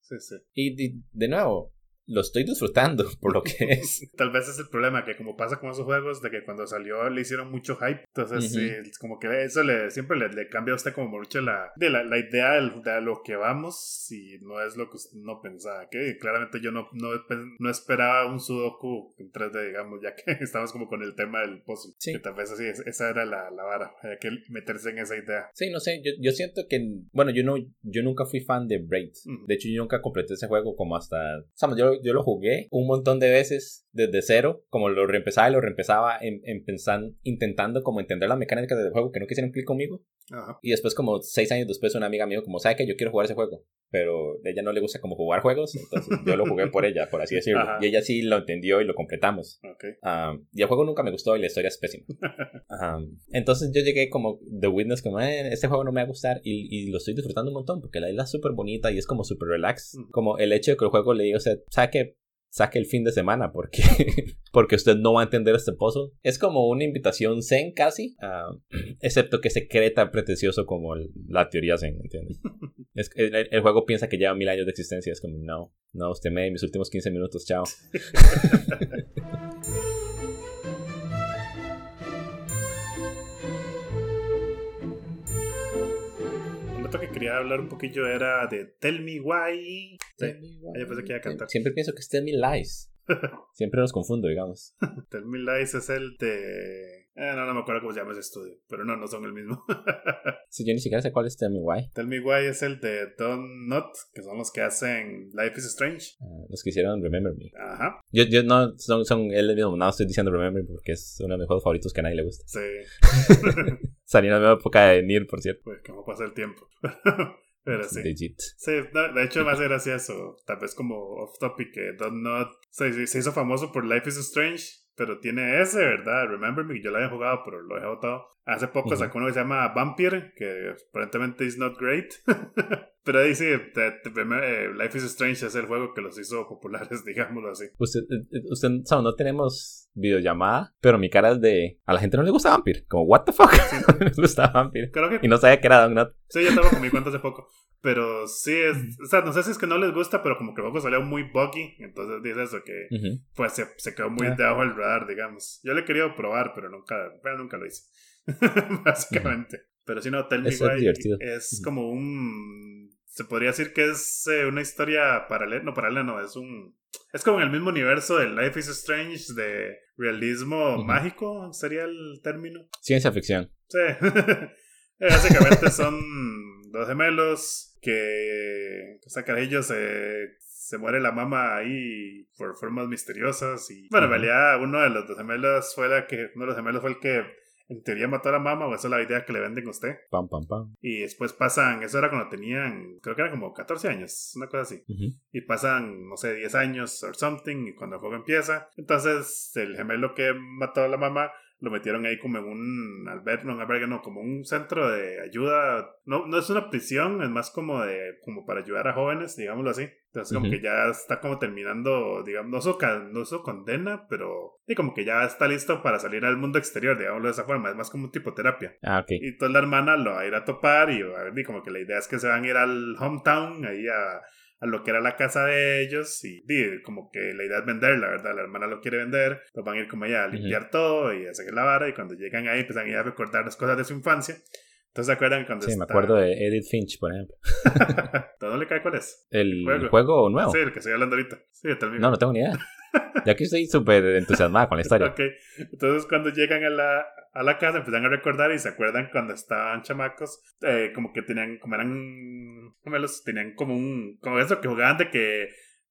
sí, sí. Y de, de nuevo, lo estoy disfrutando por lo que es. Tal vez es el problema, que como pasa con esos juegos, de que cuando salió le hicieron mucho hype. Entonces, es como que eso le, siempre le, cambia a usted como mucho la, de la, la idea de, lo que vamos y no es lo que usted no pensaba. Que claramente yo no, no, no esperaba un Sudoku en 3D, digamos, ya que estamos como con el tema del puzzle. Que tal vez así, esa era la, la vara. Hay que meterse en esa idea. Sí, no sé, yo, yo siento que, bueno, yo no, yo nunca fui fan de Braid. De hecho, yo nunca completé ese juego como hasta, o yo, yo lo jugué un montón de veces desde cero, como lo reempezaba y lo reempezaba intentando como entender las mecánicas del juego que no quisieron clic conmigo. Y después como seis años después una amiga mío como, ¿sabe que yo quiero jugar ese juego? Pero a ella no le gusta como jugar juegos, entonces yo lo jugué por ella, por así decirlo. Y ella sí lo entendió y lo completamos. y el juego nunca me gustó y la historia es pésima. Entonces yo llegué como The Witness, como, eh, este juego no me va a gustar y, y lo estoy disfrutando un montón porque la isla es súper bonita y es como súper relax. Como el hecho de que el juego le diga, o sea, ¿sabe que saque el fin de semana porque, porque usted no va a entender este puzzle. Es como una invitación zen casi, ah, excepto que se cree tan pretencioso como la teoría zen, ¿entiendes? Es, el, el, juego piensa que lleva mil años de existencia, es como, no, no, usted me mis últimos 15 minutos, chao. que quería hablar un poquillo era de Tell Me Why. cantar. Siempre pienso que es Tell Me Lies. Siempre los confundo, digamos. Tell Me Lies es el de eh, no, no me acuerdo cómo se llama ese estudio, pero no, no son el mismo. sí, yo ni siquiera sé cuál es Tell Me Why. Tell Me Why es el de Don Not, que son los que hacen Life is Strange. Ah, los que hicieron Remember Me. Ajá. Yo, yo no, son, son él mismo, no estoy diciendo Remember Me porque es uno de mis juegos favoritos que a nadie le gusta. Sí. Salió en la misma época de Nier, por cierto. Pues cómo pasa el tiempo. Pero sí. Legit. Sí, de hecho más gracioso. Tal vez como off topic que Don Not se, se hizo famoso por Life is Strange pero tiene ese, ¿verdad? Remember Me, yo lo había jugado, pero lo he votado. Hace poco sacó uno que se llama Vampire, que aparentemente is not great. pero ahí sí, eh, Life is Strange es el juego que los hizo populares, digámoslo así. Usted, eh, eh, usted no tenemos videollamada, pero mi cara es de. A la gente no le gusta Vampire. Como, ¿What the fuck? no le gusta. Creo que... Y no sabía que era Dognut. Sí, yo estaba con mi cuenta hace poco. Pero sí, es, o sea, no sé si es que no les gusta, pero como que el juego salió muy buggy. Entonces dice eso, que pues se, se, quedó muy ah. debajo del radar, digamos. Yo le he querido probar, pero nunca, pero nunca lo hice. Básicamente. Pero si no, Tell Me Why es como un. Se podría decir que es eh, una historia paralela. No, paralela no, es un. Es como en el mismo universo de Life is Strange, de realismo mágico, sería el término. Ciencia ficción. Sí. Básicamente son dos gemelos que, o sea, se, se muere la mamá ahí por formas misteriosas y bueno, en realidad uno de los dos gemelos fue la que, uno de los gemelos fue el que en teoría mató a la mamá o esa es la idea que le venden a usted. Pam, pam, pam. Y después pasan, eso era cuando tenían, creo que era como 14 años, una cosa así. Y pasan, no sé, 10 años or something y cuando el juego empieza, entonces el gemelo que mató a la mamá lo metieron ahí como en un albergue, no, un albergue, no, como un centro de ayuda. No, no es una prisión, es más como de, como para ayudar a jóvenes, digámoslo así. Entonces como que ya está como terminando, digamos, no su, no su condena, pero y como que ya está listo para salir al mundo exterior, digámoslo de esa forma, es más como un tipo terapia. Ah, ok. Y toda la hermana lo va a ir a topar y, y como que la idea es que se van a ir al hometown, ahí a a lo que era la casa de ellos y, como que la idea es vender, la verdad, la hermana lo quiere vender, pues van a ir como allá a limpiar todo y a seguir la vara y cuando llegan ahí empiezan a recordar las cosas de su infancia. Entonces, ¿se acuerdan cuando Sí, me acuerdo de Edith Finch, por ejemplo. ¿Todo le cae cuál es? ¿El, juego? nuevo? Sí, el que estoy hablando ahorita. Sí, No, no tengo ni idea. Ya que estoy súper entusiasmada con la historia. ok. Entonces, cuando llegan a la, a la casa, empiezan a recordar y se acuerdan cuando estaban chamacos, eh, como que tenían, como eran, como los, tenían como un, como eso, que jugaban de que,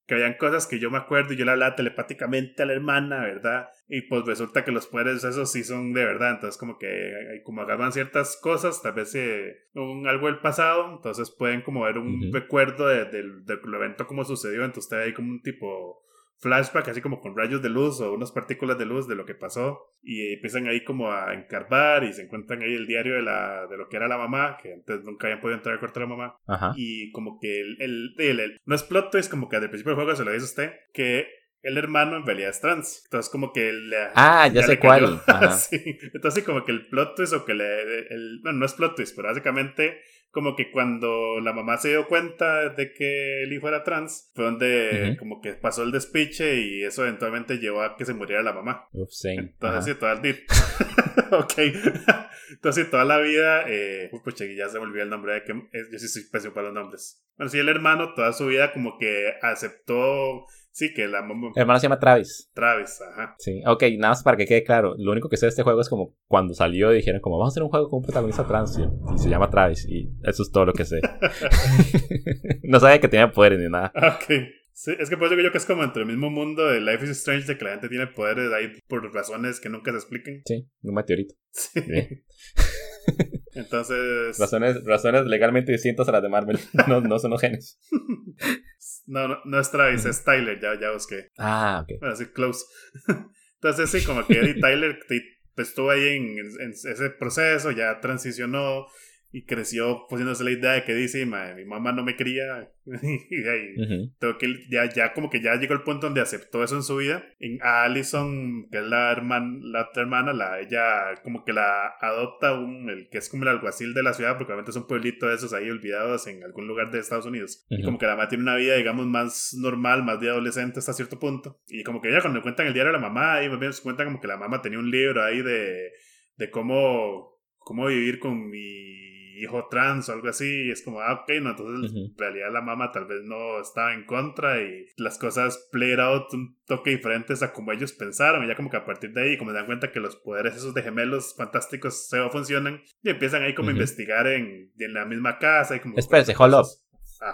que habían cosas que yo me acuerdo y yo le hablaba telepáticamente a la hermana, ¿verdad? Y pues resulta que los poderes esos sí son de verdad, entonces como que como agarran ciertas cosas, tal vez eh, un, algo del pasado, entonces pueden como ver un recuerdo del de, de, evento como sucedió, entonces usted hay como un tipo flashback, así como con rayos de luz o unas partículas de luz de lo que pasó. Y empiezan ahí como a encarbar y se encuentran ahí el diario de, la, de lo que era la mamá, que antes nunca habían podido entrar al cuarto de la mamá. Y como que el, el, el, no es plot twist, como que al principio del juego se lo dice usted, que el hermano en realidad es trans. Entonces, como que. Le, ah, ya, sé cuál. sí. Entonces, como que el plot twist, o que le. El, bueno, no es plot twist, pero básicamente como que cuando la mamá se dio cuenta de que el hijo era trans, fue donde como que pasó el despiche y eso eventualmente llevó a que se muriera la mamá. Uf. Entonces, sí, toda el ok. Entonces, toda la vida, eh, pues ya se me olvidó el nombre de que yo sí soy pésimo para los nombres. Bueno, sí, el hermano toda su vida como que aceptó Sí, que la mamá. El hermano se llama Travis. Travis, ajá. Sí, ok, nada más para que quede claro. Lo único que sé de este juego es como cuando salió dijeron como vamos a hacer un juego con un protagonista trans y se llama Travis y eso es todo lo que sé. no sabía que tenía poderes ni nada. Ok. Sí, es que por eso que yo que es como entre el mismo mundo de Life is Strange de que la gente tiene poderes ahí por razones que nunca se expliquen. Sí, un meteorito. Sí. Entonces. Razones, razones legalmente distintas a las de Marvel. No, no son los genes. No, no, no es Travis, es Tyler, ya, ya busqué. Ah, ok. Bueno, sí, close. Entonces, sí, como que Eddie Tyler estuvo ahí en, en, ese proceso, ya transicionó y creció poniéndose la idea de que dice, mi mamá no me quería y ahí, tengo que ya, ya como que ya llegó el punto donde aceptó eso en su vida. En Allison, que es la hermana, la otra hermana, la, ella como que la adopta un, el que es como el alguacil de la ciudad, porque obviamente es un pueblito de esos ahí olvidados en algún lugar de Estados Unidos. Y como que la mamá tiene una vida, digamos, más normal, más de adolescente hasta cierto punto. Y como que ella cuando le cuentan el diario a la mamá, y más bien se cuenta como que la mamá tenía un libro ahí de, de cómo, cómo vivir con mi hijo trans o algo así, y es como, ah, ok, no, entonces en realidad la mamá tal vez no estaba en contra y las cosas played out un toque diferentes a como ellos pensaron, y ya como que a partir de ahí, como se dan cuenta que los poderes esos de gemelos fantásticos se funcionan, y empiezan ahí como a investigar en, en, la misma casa y como... Hold up.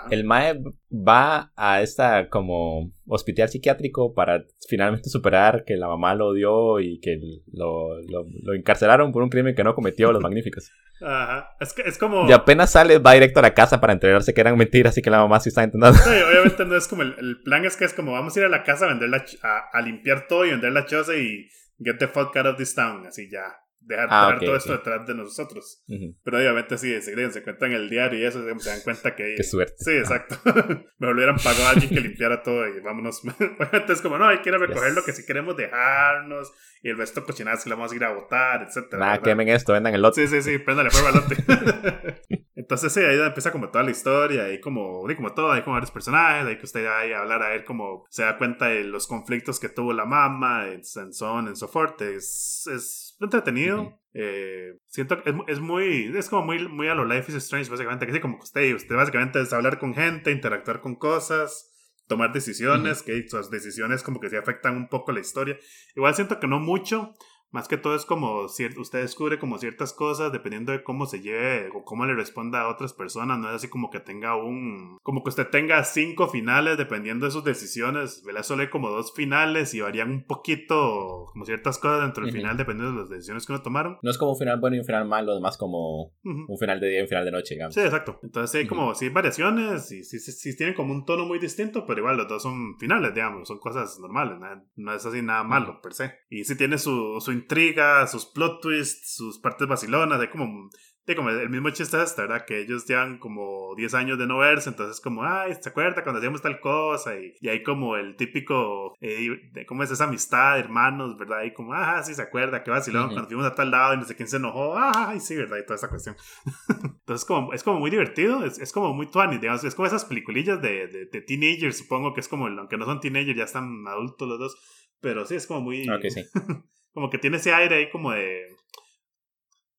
El Mae va a esta como hospital psiquiátrico para finalmente superar que la mamá lo odió y que lo, lo, encarcelaron por un crimen que no cometió los magníficos. Ajá. Es, que, es como... Y apenas sale, va directo a la casa para enterarse que eran mentiras y que la mamá sí está intentando. Sí, obviamente no es como el, el, plan es que es como vamos a ir a la casa a vender a, a limpiar todo y vender la choza y get the fuck out of this town, así ya dejar, ah, todo esto detrás de nosotros. Pero obviamente sí, se, se cuentan en el diario y eso, se dan cuenta que... Qué suerte. Sí, exacto. Me hubieran pagado a alguien que limpiara todo y vámonos. Obviamente es como, no, hay que ir a recoger lo que si queremos dejarnos y el resto cochinadas que le vamos a ir a botar, etc. Nada, quemen esto, vendan el lote. Sí, sí, sí, préndale fuego al lote. Entonces sí, ahí empieza como toda la historia, ahí como, como todo, hay como varios personajes, ahí que usted ahí a hablar a él como se da cuenta de los conflictos que tuvo la mamá, en son, en so forth. Es, es entretenido. eh, siento que es, es, muy, es como muy, muy a lo Life is Strange, básicamente, que sí, como usted, usted básicamente es hablar con gente, interactuar con cosas, tomar decisiones, que sus decisiones como que se afectan un poco la historia. Igual siento que no mucho, más que todo es como, usted descubre como ciertas cosas dependiendo de cómo se lleve o cómo le responda a otras personas. No es así como que tenga un, como que usted tenga cinco finales dependiendo de sus decisiones. ¿verdad? Solo hay como dos finales y varían un poquito como ciertas cosas dentro del final dependiendo de las decisiones que uno tomaron. No es como un final bueno y un final malo, además como un final de día y un final de noche, digamos. Sí, exacto. Entonces hay como, sí, variaciones y sí, sí, tienen como un tono muy distinto, pero igual los dos son finales, digamos, son cosas normales, no es así nada malo per se. Y sí tiene su, su intriga, sus plot twists, sus partes vacilonas, hay como Sí, como el mismo chiste es ¿verdad? Que ellos llevan como 10 años de no verse, entonces como, ay, ¿se acuerda cuando hacíamos tal cosa? Y, y hay como el típico, eh, de cómo es esa amistad, hermanos, ¿verdad? Y como, ah, sí, se acuerda, que vacilón, cuando fuimos a tal lado y no sé quién se enojó, ay, sí, ¿verdad? Y toda esa cuestión. entonces como, es como muy divertido, es, es como muy tuani, digamos, es como esas peliculillas de, de, de, teenagers, supongo que es como, aunque no son teenagers, ya están adultos los dos, pero sí, es como muy... Ok, sí. como que tiene ese aire ahí como de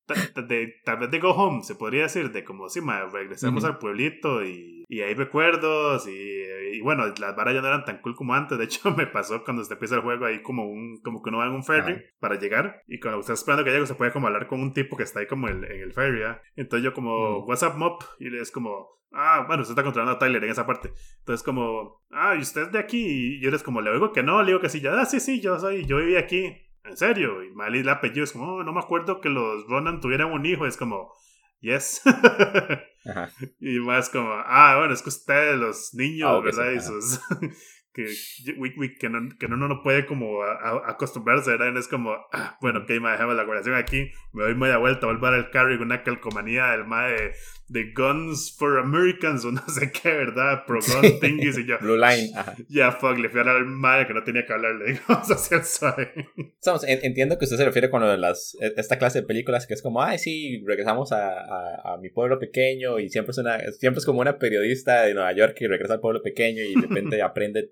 tal vez de Go Home, se podría decir, de como, sí, ma, regresamos al pueblito y, y, hay recuerdos y, y, bueno, las varas ya no eran tan cool como antes. De hecho, me pasó cuando se empieza el juego ahí como un como que uno va en un ferry para llegar y cuando está esperando que llegue se puede como hablar con un tipo que está ahí como en, el ferry, Entonces yo como, what's up, mop? Y es como, ah, bueno, usted está controlando a Tyler en esa parte. Entonces como, ah, ¿y usted es de aquí? Y yo les como, le oigo que no, le digo que sí, ya, ah, sí, sí, yo soy, yo viví aquí. ¿En serio? Y Mali el apellido es como, oh, no me acuerdo que los Ronan tuvieran un hijo. Es como, yes. Y más como, ah, bueno, es que ustedes, los niños, ah, ¿verdad? y sus, que, que, no, que uno no puede como acostumbrarse, ¿verdad? Es como, ah, bueno, ok, me dejamos la guardación aquí, me doy media vuelta, vuelvo al carry con una calcomanía del ma de, de, Guns for Americans o no sé qué, ¿verdad? Pro Gun Thingies y yo. Blue Line, Ya, fuck, le fui a hablar al ma que no tenía que hablarle, digamos, así al suave. entiendo que usted se refiere con lo de las, e, esta clase de películas que es como, ay, sí, regresamos a, a, a mi pueblo pequeño y siempre es, una, siempre es como una periodista de Nueva York que regresa al pueblo pequeño y de repente aprende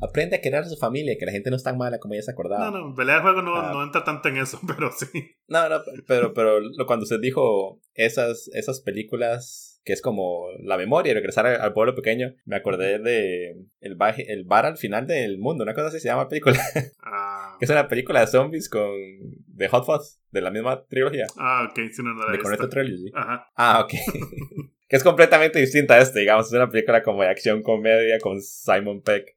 aprende a querer a su familia, que la gente no es tan mala como ella se acordaba. No, no, pelea de juego no, ah. no, entra tanto en eso, pero sí. No, no, pero, pero cuando usted dijo esas, esas películas que es como la memoria y regresar al, pueblo pequeño, me acordé de el, el bar al final del mundo, una cosa así se llama película. Ah. que es una película de zombies con de Hot Fuzz, de la misma trilogía. Ah, ok, sí, no, no la De Cornetto Trilogy. Ajá. Ah, ok. que es completamente distinta a este, digamos, es una película como de acción comedia con Simon Peck.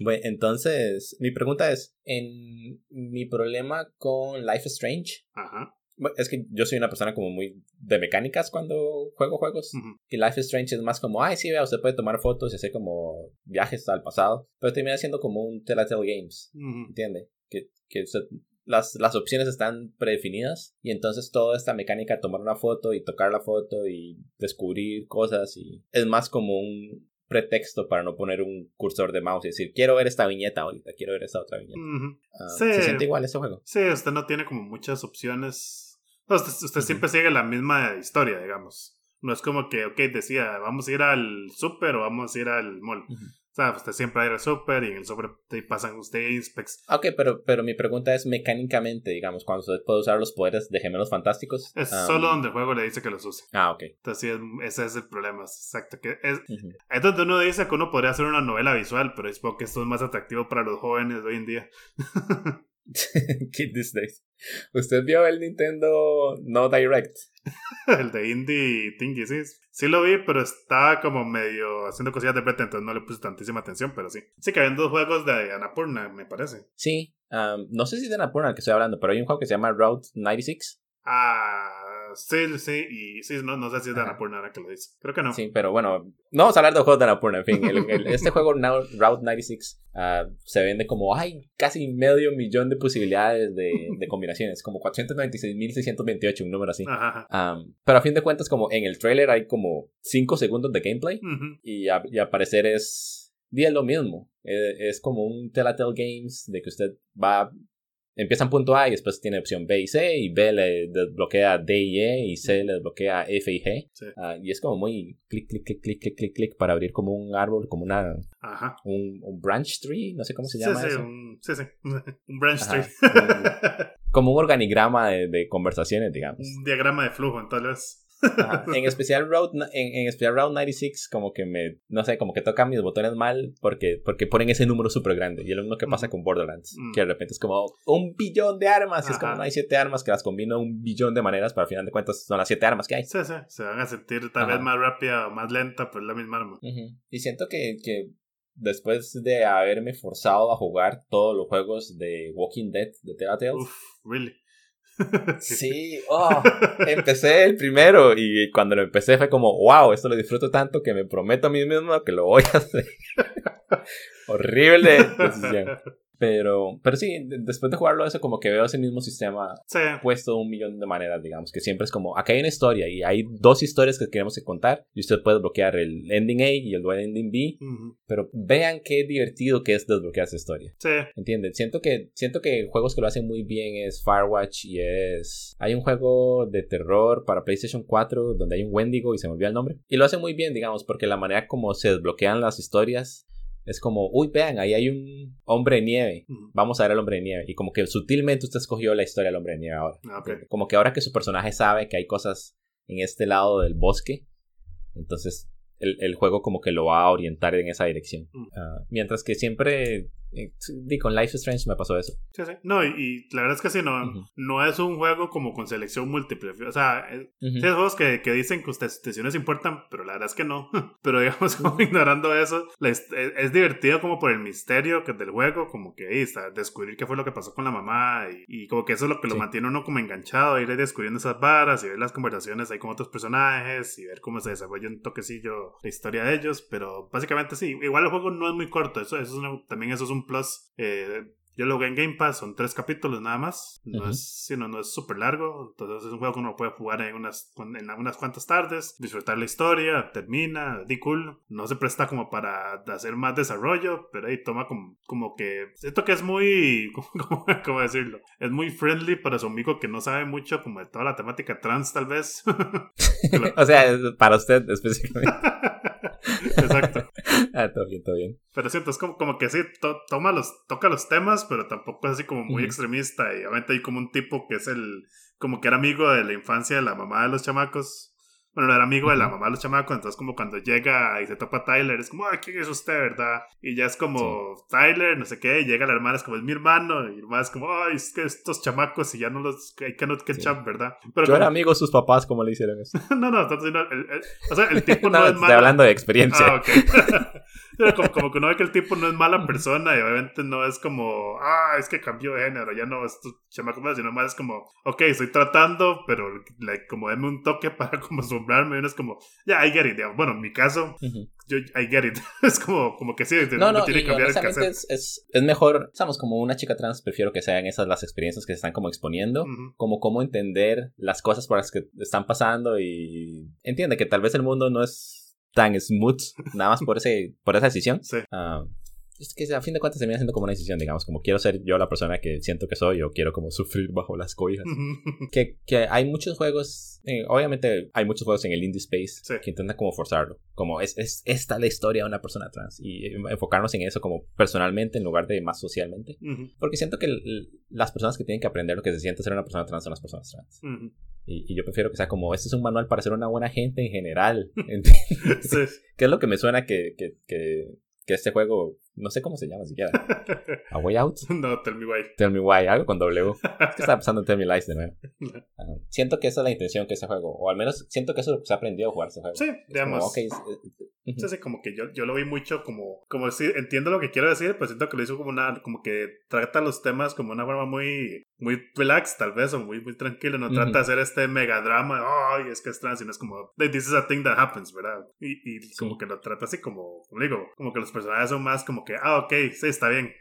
bueno, entonces, mi pregunta es, en mi problema con Life is Strange, Ajá. Es que yo soy una persona como muy de mecánicas cuando juego juegos. Y Life is Strange es más como, ay, sí, vea, usted puede tomar fotos y hacer como viajes al pasado. Pero termina siendo como un Telltale Games. ¿Entiende? Que, que las, las opciones están predefinidas. Y entonces toda esta mecánica, tomar una foto y tocar la foto y descubrir cosas. y Es más como un pretexto para no poner un cursor de mouse y decir, quiero ver esta viñeta ahorita, quiero ver esta otra viñeta. Ah, ¿Se siente igual ese juego? Sí, usted no tiene como muchas opciones usted, siempre sigue la misma historia, digamos. No es como que, ok, decía, vamos a ir al super o vamos a ir al mall. Sea, usted siempre va a ir al y en el super te pasan usted inspects. Ok, pero, pero mi pregunta es mecánicamente, digamos, cuando usted puede usar los poderes de gemelos fantásticos. Es solo donde el juego le dice que los use. Ah, ok. Entonces, ese es el problema, exacto. Que es, es donde uno dice que uno podría hacer una novela visual, pero es porque esto es más atractivo para los jóvenes de hoy en día. Kid These Days. ¿Usted vio el Nintendo No Direct? el de Indie Thingy, sí. Sí lo vi, pero estaba como medio haciendo cosillas de beta, entonces no le puse tantísima atención, pero sí. Sí que habían dos juegos de Anapurna, me parece. Sí. no sé si es de Anapurna el que estoy hablando, pero hay un juego que se llama Route 96. Ah, sí, sí, y sí, no, no sé si es de Annapurna ahora que lo dice. Creo que no. Sí, pero bueno, no vamos a hablar de juegos de Annapurna, en fin. este juego Route 96 ah, se vende como, hay casi medio millón de posibilidades de, de combinaciones, como 496.628, un número así. pero a fin de cuentas, como en el trailer hay como 5 segundos de gameplay y, y al parecer es... Día lo mismo. Eh, es como un Telltale Games de que usted va empieza en punto A y después tiene opción B y C, y B le desbloquea D y E, y C le desbloquea F y G. Ah, y es como muy clic, clic, clic, clic, clic, clic, clic, para abrir como un árbol, como una. Ajá. Un, un branch tree, no sé cómo se llama. Sí, eso. Un, sí, sí, un branch tree. como un organigrama de, de, conversaciones, digamos. Un diagrama de flujo, entonces. En especial Route en, en, especial Route 96 como que me no sé como que tocan mis botones mal porque porque ponen ese número súper grande y es lo mismo que pasa con Borderlands que de repente es como un billón de armas y es como no hay siete armas que las combino un billón de maneras pero al final de cuentas son las siete armas que hay. Sí sí se van a sentir tal vez más rápida o más lenta pero es la misma arma. Y siento que, que después de haberme forzado a jugar todos los juegos de Walking Dead de Telltale Uf, really Sí, oh, empecé el primero y cuando lo empecé fue como, wow, esto lo disfruto tanto que me prometo a mí mismo que lo voy a hacer. Horrible decisión. Pero, pero sí, después de jugarlo eso, como que veo ese mismo sistema puesto un millón de maneras, digamos, que siempre es como, acá hay una historia y hay dos historias que queremos contar y usted puede bloquear el ending A y el ending B, pero vean qué divertido que es desbloquear esa historia. Sí. ¿Entienden? Siento que, siento que juegos que lo hacen muy bien es Firewatch y es... Hay un juego de terror para PlayStation 4 donde hay un Wendigo y se me olvidó el nombre. Y lo hacen muy bien, digamos, porque la manera como se desbloquean las historias es como, uy, vean, ahí hay un hombre de nieve. Vamos a ver al hombre de nieve. Y como que sutilmente usted escogió la historia del hombre de nieve ahora. Ah, como que ahora que su personaje sabe que hay cosas en este lado del bosque, entonces el, juego como que lo va a orientar en esa dirección. Ah, mientras que siempre Y con Life is Strange me pasó eso. Sí, sí. No, y, la verdad es que sí, no, no es un juego como con selección múltiple. O sea, sí, hay juegos que, que dicen que ustedes decisiones importan, pero la verdad es que no. pero digamos, como ignorando eso, es, es, divertido como por el misterio que del juego, como que ahí está, descubrir qué fue lo que pasó con la mamá y, como que eso es lo que lo mantiene uno como enganchado, ir descubriendo esas varas y ver las conversaciones ahí con otros personajes y ver cómo se desarrolla un toquecillo la historia de ellos. Pero básicamente sí, igual el juego no es muy corto, eso, eso es también eso es un plus. Eh, yo lo vi en Game Pass, son tres capítulos nada más. No es, sino, no es súper largo. Entonces es un juego que uno puede jugar en unas, en unas cuantas tardes, disfrutar la historia, termina, di cool. No se presta como para hacer más desarrollo, pero ahí toma como, como que. Siento que es muy. ¿cómo, decirlo? Es muy friendly para su amigo que no sabe mucho como de toda la temática trans, tal vez. o sea, para usted específicamente. Exacto. ah, todo bien, todo bien. Pero siento, es como, como que sí, toma los, toca los temas, pero tampoco es así como muy extremista. Y obviamente hay como un tipo que es el, como que era amigo de la infancia de la mamá de los chamacos. Bueno, era amigo de la mamá de los chamacos, entonces como cuando llega y se topa a Tyler, es como, ay, ¿quién es usted, verdad? Y ya es como, Tyler, no sé qué, y llega la hermana, es como, es mi hermano, y el es como, ay, es que estos chamacos y ya no los, I cannot catch up, ¿verdad? Pero Yo era amigo de sus papás, como le hicieron eso? no, no, entonces, el, o sea, el tipo no, es malo. Estoy hablando de experiencia. Ah, ok. como, como, que uno ve que el tipo no es mala persona y obviamente no es como, ah, es que cambió de género, ya no es tu chamaco más, sino más es como, ok, estoy tratando, pero like, como deme un toque para como asombrarme, y uno es como, ya, yeah, I get it, bueno, en mi caso, yo, I get it, es como, como que sí, no, no, tiene que cambiar el es, es, es, mejor, estamos como una chica trans, prefiero que sean esas las experiencias que se están como exponiendo, como cómo entender las cosas por las que están pasando y entiende que tal vez el mundo no es tan smooth, nada más por, ese, por esa decisión. Sí. Ah, es que a fin de cuentas se viene haciendo como una decisión, digamos, como quiero ser yo la persona que siento que soy o quiero como sufrir bajo las cobijas. que, que hay muchos juegos, eh, obviamente hay muchos juegos en el indie space que intentan como forzarlo, como es, es esta la historia de una persona trans y enfocarnos en eso como personalmente en lugar de más socialmente. Porque siento que las personas que tienen que aprender lo que se siente ser una persona trans son las personas trans. Y, yo prefiero que sea como, este es un manual para ser una buena gente en general. Que es lo que me suena que, que, que, que, este juego, no sé cómo se llama siquiera. ¿A Way Out? No, Tell Me Why. Tell Me Why, algo con W. Es que estaba pasando en Tell Me Lies de nuevo. Ah, siento que esa es la intención que ese juego, o al menos siento que eso es se ha aprendido a jugar ese juego. Sí, digamos. Como, okay, entonces, como que yo, yo lo vi mucho como, como si entiendo lo que quiero decir, pero siento que lo hizo como una, como que trata los temas como una forma muy, muy relax, tal vez, o muy, muy tranquilo, no trata de hacer este megadrama, ay, es que es trans, sino es como, this is a thing that happens, ¿verdad? Y, y como que lo trata así como, como digo, como que los personajes son más como que, ah, ok, sí, está bien,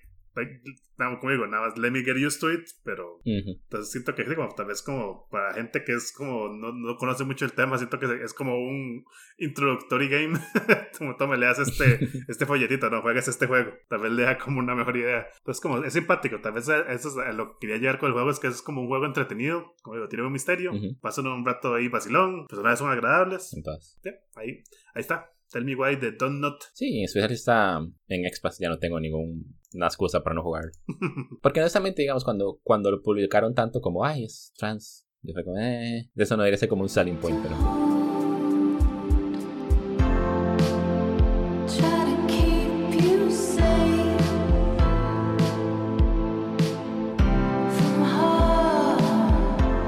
como digo, nada más let me get used to it, pero entonces siento que como, tal vez como para gente que es como no, no conoce mucho el tema, siento que es como un introductory game, como toma, le das este, este folletito, no juegues este juego, tal vez le da como una mejor idea, entonces como es simpático, tal vez eso es lo que quería llegar con el juego, es que es como un juego entretenido, como digo, tiene un misterio, pasan un rato ahí vacilón, personajes son agradables, entonces, ahí, ahí está. Tell Me Why de Don't Not. Sí, especialmente está en Expas ya no tengo ninguna excusa para no jugar. Porque honestamente, digamos, cuando, cuando lo publicaron tanto como, ay, es trans, yo fue como, eh, de eso no debería ser como un selling point, pero...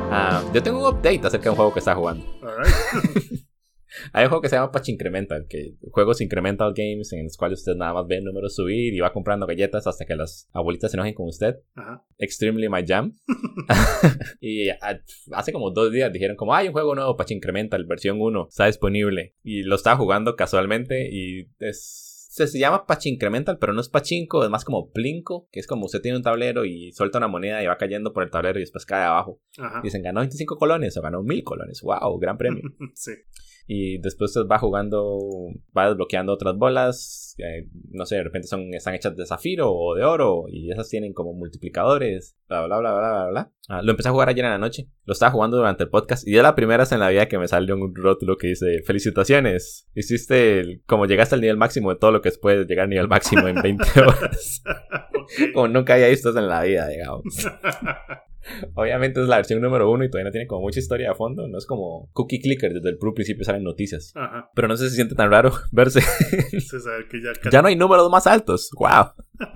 Ah, yo tengo un update acerca de un juego que está jugando. Hay un juego que se llama Patch Incremental, que juegos incremental games en los cuales usted nada más ve el número subir y va comprando galletas hasta que las abuelitas se enojen con usted. Extremely My Jam. y hace como dos días dijeron como, hay un juego nuevo, Patch Incremental, versión 1, está disponible. Y lo estaba jugando casualmente y es se llama Pachincremental, pero no es pachinko, es más como plinko, que es como usted tiene un tablero y suelta una moneda y va cayendo por el tablero y después cae abajo. Dicen, ganó 25 colones o ganó 1000 colones. ¡Wow! Gran premio. sí. Y después usted va jugando, va desbloqueando otras bolas. no sé, de repente son, están hechas de zafiro o de oro. Y esas tienen como multiplicadores. Bla, bla, bla, bla, bla, bla. Ah, lo empecé a jugar ayer en la noche. Lo estaba jugando durante el podcast. Y es la primera vez en la vida que me salió un rótulo que dice: Felicitaciones. Hiciste como llegaste al nivel máximo de todo lo que es puede llegar al nivel máximo en 20 horas. como nunca había visto eso en la vida, digamos. Obviamente es la versión número uno y todavía no tiene como mucha historia a fondo. No es como Cookie Clicker, desde el principio salen noticias. Pero no sé si se siente tan raro verse. ya... no hay números más altos. ¡Wow!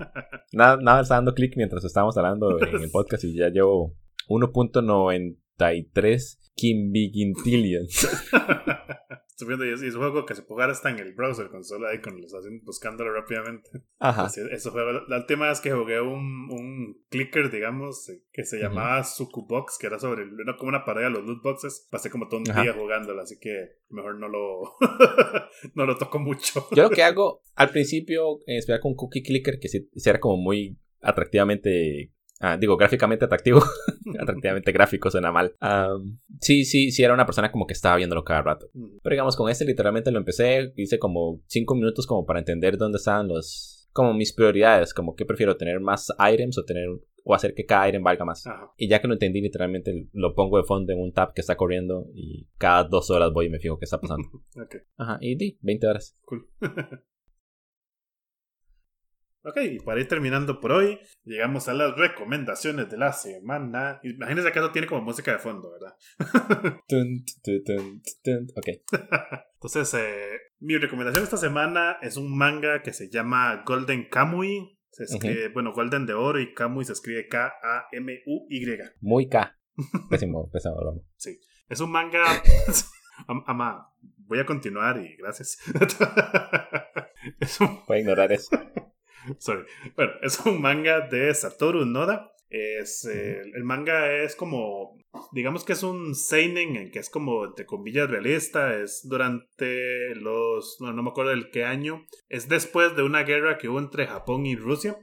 nada, nada está dando clic mientras estábamos hablando en el podcast y ya llevo 1.93 Kimbigintillions. Estoy viendo y es, un juego que se puede jugar hasta en el browser, con solo ahí con los hacen buscándolo rápidamente. Ajá. eso juego, la última vez que jugué un, un clicker, digamos, eh, que se llamaba Sukubox, que era sobre, era como una pared de los loot boxes. Pasé como todo un día jugándolo, así que mejor no lo, no lo toco mucho. Yo lo que hago al principio, eh, esperar con Cookie Clicker, que sí, era como muy atractivamente Ah, digo, gráficamente atractivo. atractivamente gráfico suena mal. sí, sí, sí, era una persona como que estaba viéndolo cada rato. Pero digamos, con este literalmente lo empecé, hice como 5 minutos como para entender dónde estaban los... Como mis prioridades, como que prefiero tener más items o tener o hacer que cada item valga más. Y ya que lo entendí, literalmente lo pongo de fondo en un tab que está corriendo y cada dos horas voy y me fijo qué está pasando. Ajá, y di, 20 horas. Cool. Ok, y para ir terminando por hoy, llegamos a las recomendaciones de la semana. Imagínense que eso tiene como música de fondo, ¿verdad? ok. Entonces, eh, mi recomendación esta semana es un manga que se llama Golden Kamui. Se escribe, bueno, Golden de oro y Kamui se escribe K-A-M-U-Y. Muy K. Pésimo, pésimo, Sí. Es un manga. Ama, voy a continuar y gracias. es un... Voy a ignorar eso. Sorry. Bueno, es un manga de Satoru Noda. Es, eh, el manga es como, digamos que es un seinen, en que es como, entre comillas, realista. Es durante los, no, no me acuerdo del qué año. Es después de una guerra que hubo entre Japón y Rusia.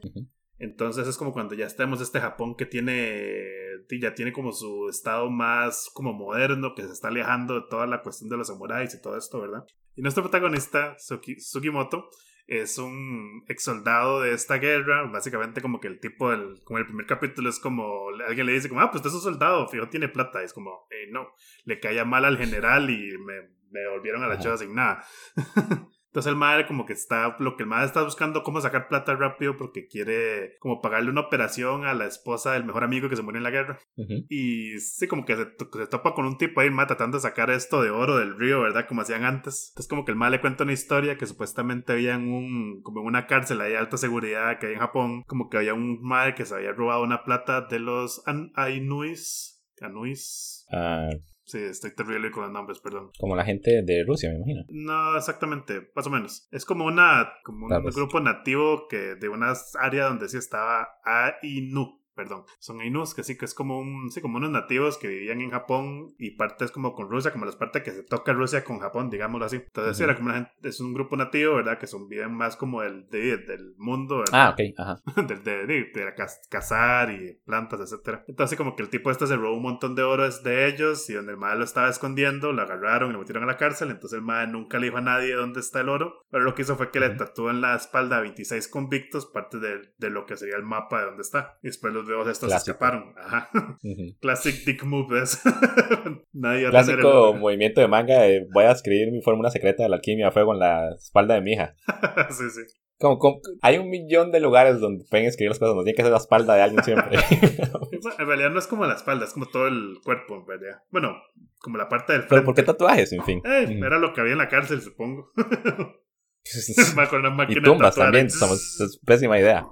Entonces es como cuando ya estamos este Japón que tiene, ya tiene como su estado más como moderno, que se está alejando de toda la cuestión de los samuráis y todo esto, ¿verdad? Y nuestro protagonista, Sugimoto, es un ex soldado de esta guerra. Básicamente, como que el tipo del. Como el primer capítulo es como. Alguien le dice, como, ah, pues usted es un soldado, fijo, tiene plata. es como, eh, no. Le caía mal al general y me, me volvieron a la chava sin nada. Entonces el madre como que está, lo que el madre está buscando cómo sacar plata rápido porque quiere como pagarle una operación a la esposa del mejor amigo que se murió en la guerra. Y sí, como que se, topa con un tipo ahí, más tratando de sacar esto de oro del río, ¿verdad? Como hacían antes. Entonces como que el madre le cuenta una historia que supuestamente había en un, como en una cárcel de alta seguridad que hay en Japón, como que había un madre que se había robado una plata de los Ainuis. Anuis. Ah, Sí, estoy terrible con los nombres, perdón. Como la gente de Rusia, me imagino. No, exactamente, más o menos. Es como una como un grupo nativo que de una área donde sí estaba Ainu perdón, son Ainus, que sí que es como un, sí, como unos nativos que vivían en Japón y partes como con Rusia, como las partes que se toca Rusia con Japón, digámoslo así. Entonces era como la gente, es un grupo nativo, ¿verdad? Que son bien más como el de, del mundo, ¿verdad? Ah, ok, ajá. del de, de, cazar y plantas, etcétera. Entonces como que el tipo este se robó un montón de oro de ellos y donde el madre lo estaba escondiendo, lo agarraron y lo metieron a la cárcel, entonces el madre nunca le dijo a nadie dónde está el oro, pero lo que hizo fue que le tatuó en la espalda a 26 convictos, parte de, de lo que sería el mapa de dónde está. Y después los veo estos escaparon Ajá. Classic dick moves. Nadie Clásico movimiento de manga voy a escribir mi fórmula secreta de la alquimia a fuego en la espalda de mi hija. sí, sí. Como, hay un millón de lugares donde pueden escribir las cosas, no tiene que ser la espalda de alguien siempre. en realidad no es como la espalda, es como todo el cuerpo, en realidad. Bueno, como la parte del frente. ¿Pero por qué tatuajes, en fin? Eh, era lo que había en la cárcel, supongo. y tumbas también, es pésima idea.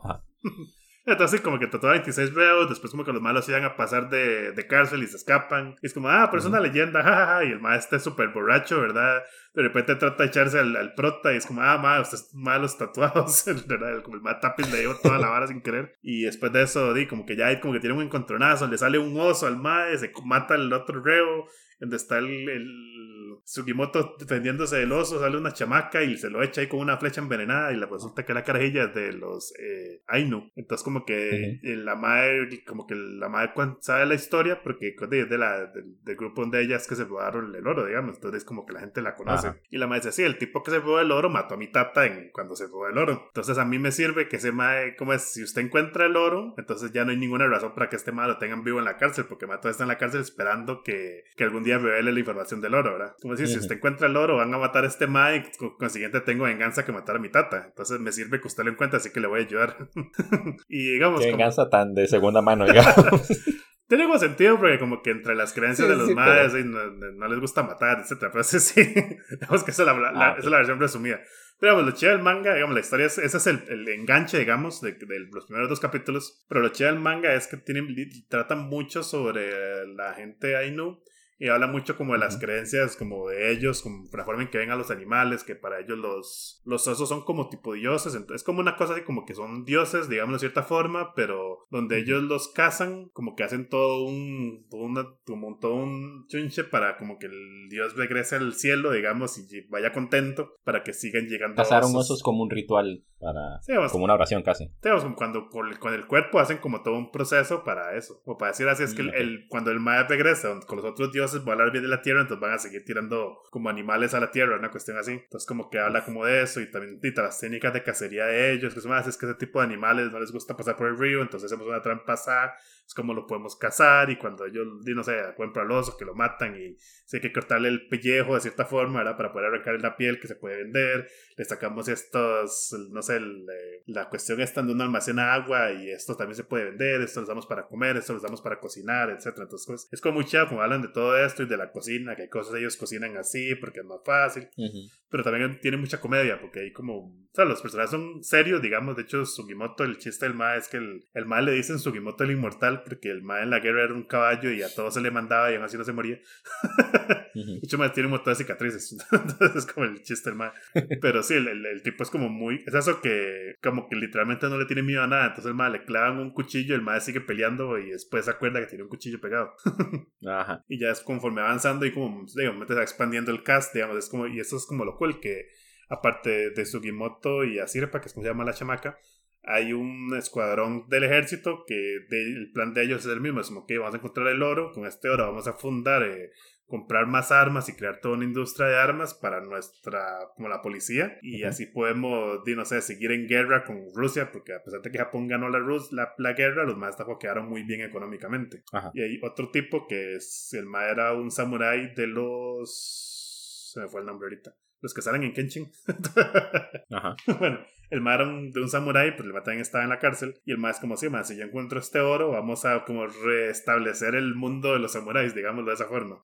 Entonces, como que tatuaba 26 veos, después como que los malos iban a pasar de, de cárcel y se escapan. Y es como, ah, pero es una leyenda, jajaja. Y el maestro es súper borracho, ¿verdad? De repente trata de echarse al, prota y es como, ah, ma, ustedes malos tatuados, ¿verdad? Como el Matt Tapis le dio toda la vara sin querer. Y después de eso, di, como que ya hay como que tiene un encontronazo, le sale un oso al mae, se mata al otro reo, donde está el, el Sugimoto defendiéndose del oso, sale una chamaca y se lo echa ahí con una flecha envenenada y le resulta que la carajilla es de los eh, Ainu. Entonces como que la madre, como que la madre sabe la historia porque es de la, del, grupo de ellas que se robaron el oro, digamos. Entonces como que la gente la conoce. Y la madre dice, sí, el tipo que se robó el oro mató a mi tata en, cuando se robó el oro. Entonces a mí me sirve que ese madre, como es, si usted encuentra el oro, entonces ya no hay ninguna razón para que este madre lo tengan vivo en la cárcel porque mató está en la cárcel esperando que, que algún día revele la información del oro, ¿verdad? Como si usted encuentra el oro, van a matar a este Mae y con consiguiente tengo venganza que matar a mi tata. Entonces me sirve que usted lo encuentre, así que le voy a ayudar. y digamos. Qué venganza tan de segunda mano, digamos. Tiene algo sentido porque como que entre las creencias de los madres no, les gusta matar, etc. Pero sí, sí, digamos que esa es la, la, ah, la versión resumida. Pero digamos, lo chido del manga, digamos, la historia es, ese es el, el enganche, digamos, de, de, los primeros dos capítulos. Pero lo chido del manga es que tienen, tratan mucho sobre la gente Ainu y habla mucho como de las creencias como de ellos, como la forma en que ven a los animales, que para ellos los, los osos son como tipo dioses, entonces es como una cosa así como que son dioses, digamos de cierta forma, pero donde ellos los cazan, como que hacen todo un, todo, una, como todo un chunche para como que el dios regrese al cielo, digamos, y vaya contento para que sigan llegando. Cazaron osos. osos como un ritual para como una oración casi. como cuando con, el cuerpo hacen como todo un proceso para eso, o para decir así es que mm, el, cuando el mae regresa con los otros dioses va a hablar bien de la tierra, entonces van a seguir tirando como animales a la tierra, una cuestión así. Entonces como que habla como de eso y también las técnicas de cacería de ellos, que es más, es que ese tipo de animales no les gusta pasar por el río, entonces hacemos una trampa es como lo podemos cazar y cuando ellos, no sé, encuentran al oso que lo matan y si hay que cortarle el pellejo de cierta forma, ¿verdad? Para poder arrancar la piel que se puede vender, le sacamos estos, no sé, eh, la cuestión está en un almacén agua y esto también se puede vender, esto lo damos para comer, esto lo damos para cocinar, etcétera. Entonces pues, es como muy chido como hablan de todo esto y de la cocina, que hay cosas ellos cocinan así porque es más fácil, pero también tiene mucha comedia porque hay como, o sea, los personajes son serios, digamos, de hecho Sugimoto, el chiste del ma es que el, el ma le dicen Sugimoto el inmortal porque el mae en la guerra era un caballo y a todos se le mandaba y aún así no se moría. De hecho, más tiene un montón de cicatrices. Entonces es como el chiste del mae. Pero sí, el, el, tipo es como muy. Es eso que, como que literalmente no le tiene miedo a nada. Entonces el mae le clavan un cuchillo, el mae sigue peleando y después se acuerda que tiene un cuchillo pegado. Ajá. Y ya es conforme avanzando y como, digamos, está expandiendo el cast, digamos, es como. Y eso es como lo cual que aparte de Sugimoto y Asirpa, que es como se llama la chamaca, hay un escuadrón del ejército que el plan de ellos es el mismo, es como que vamos a encontrar el oro, con este oro vamos a fundar, eh, comprar más armas y crear toda una industria de armas para nuestra, como la policía, y así podemos, no sé, seguir en guerra con Rusia, porque a pesar de que Japón ganó la, Rus la, la guerra, los más quedaron muy bien económicamente. Y hay otro tipo que es, el ma era un samurái de los... se me fue el nombre ahorita los que salen en Kenshin. Ajá. bueno, el ma era de un samurái, pero el ma también estaba en la cárcel. Y el ma es como, sí, ma, si yo encuentro este oro, vamos a como restablecer el mundo de los samuráis, digámoslo de esa forma.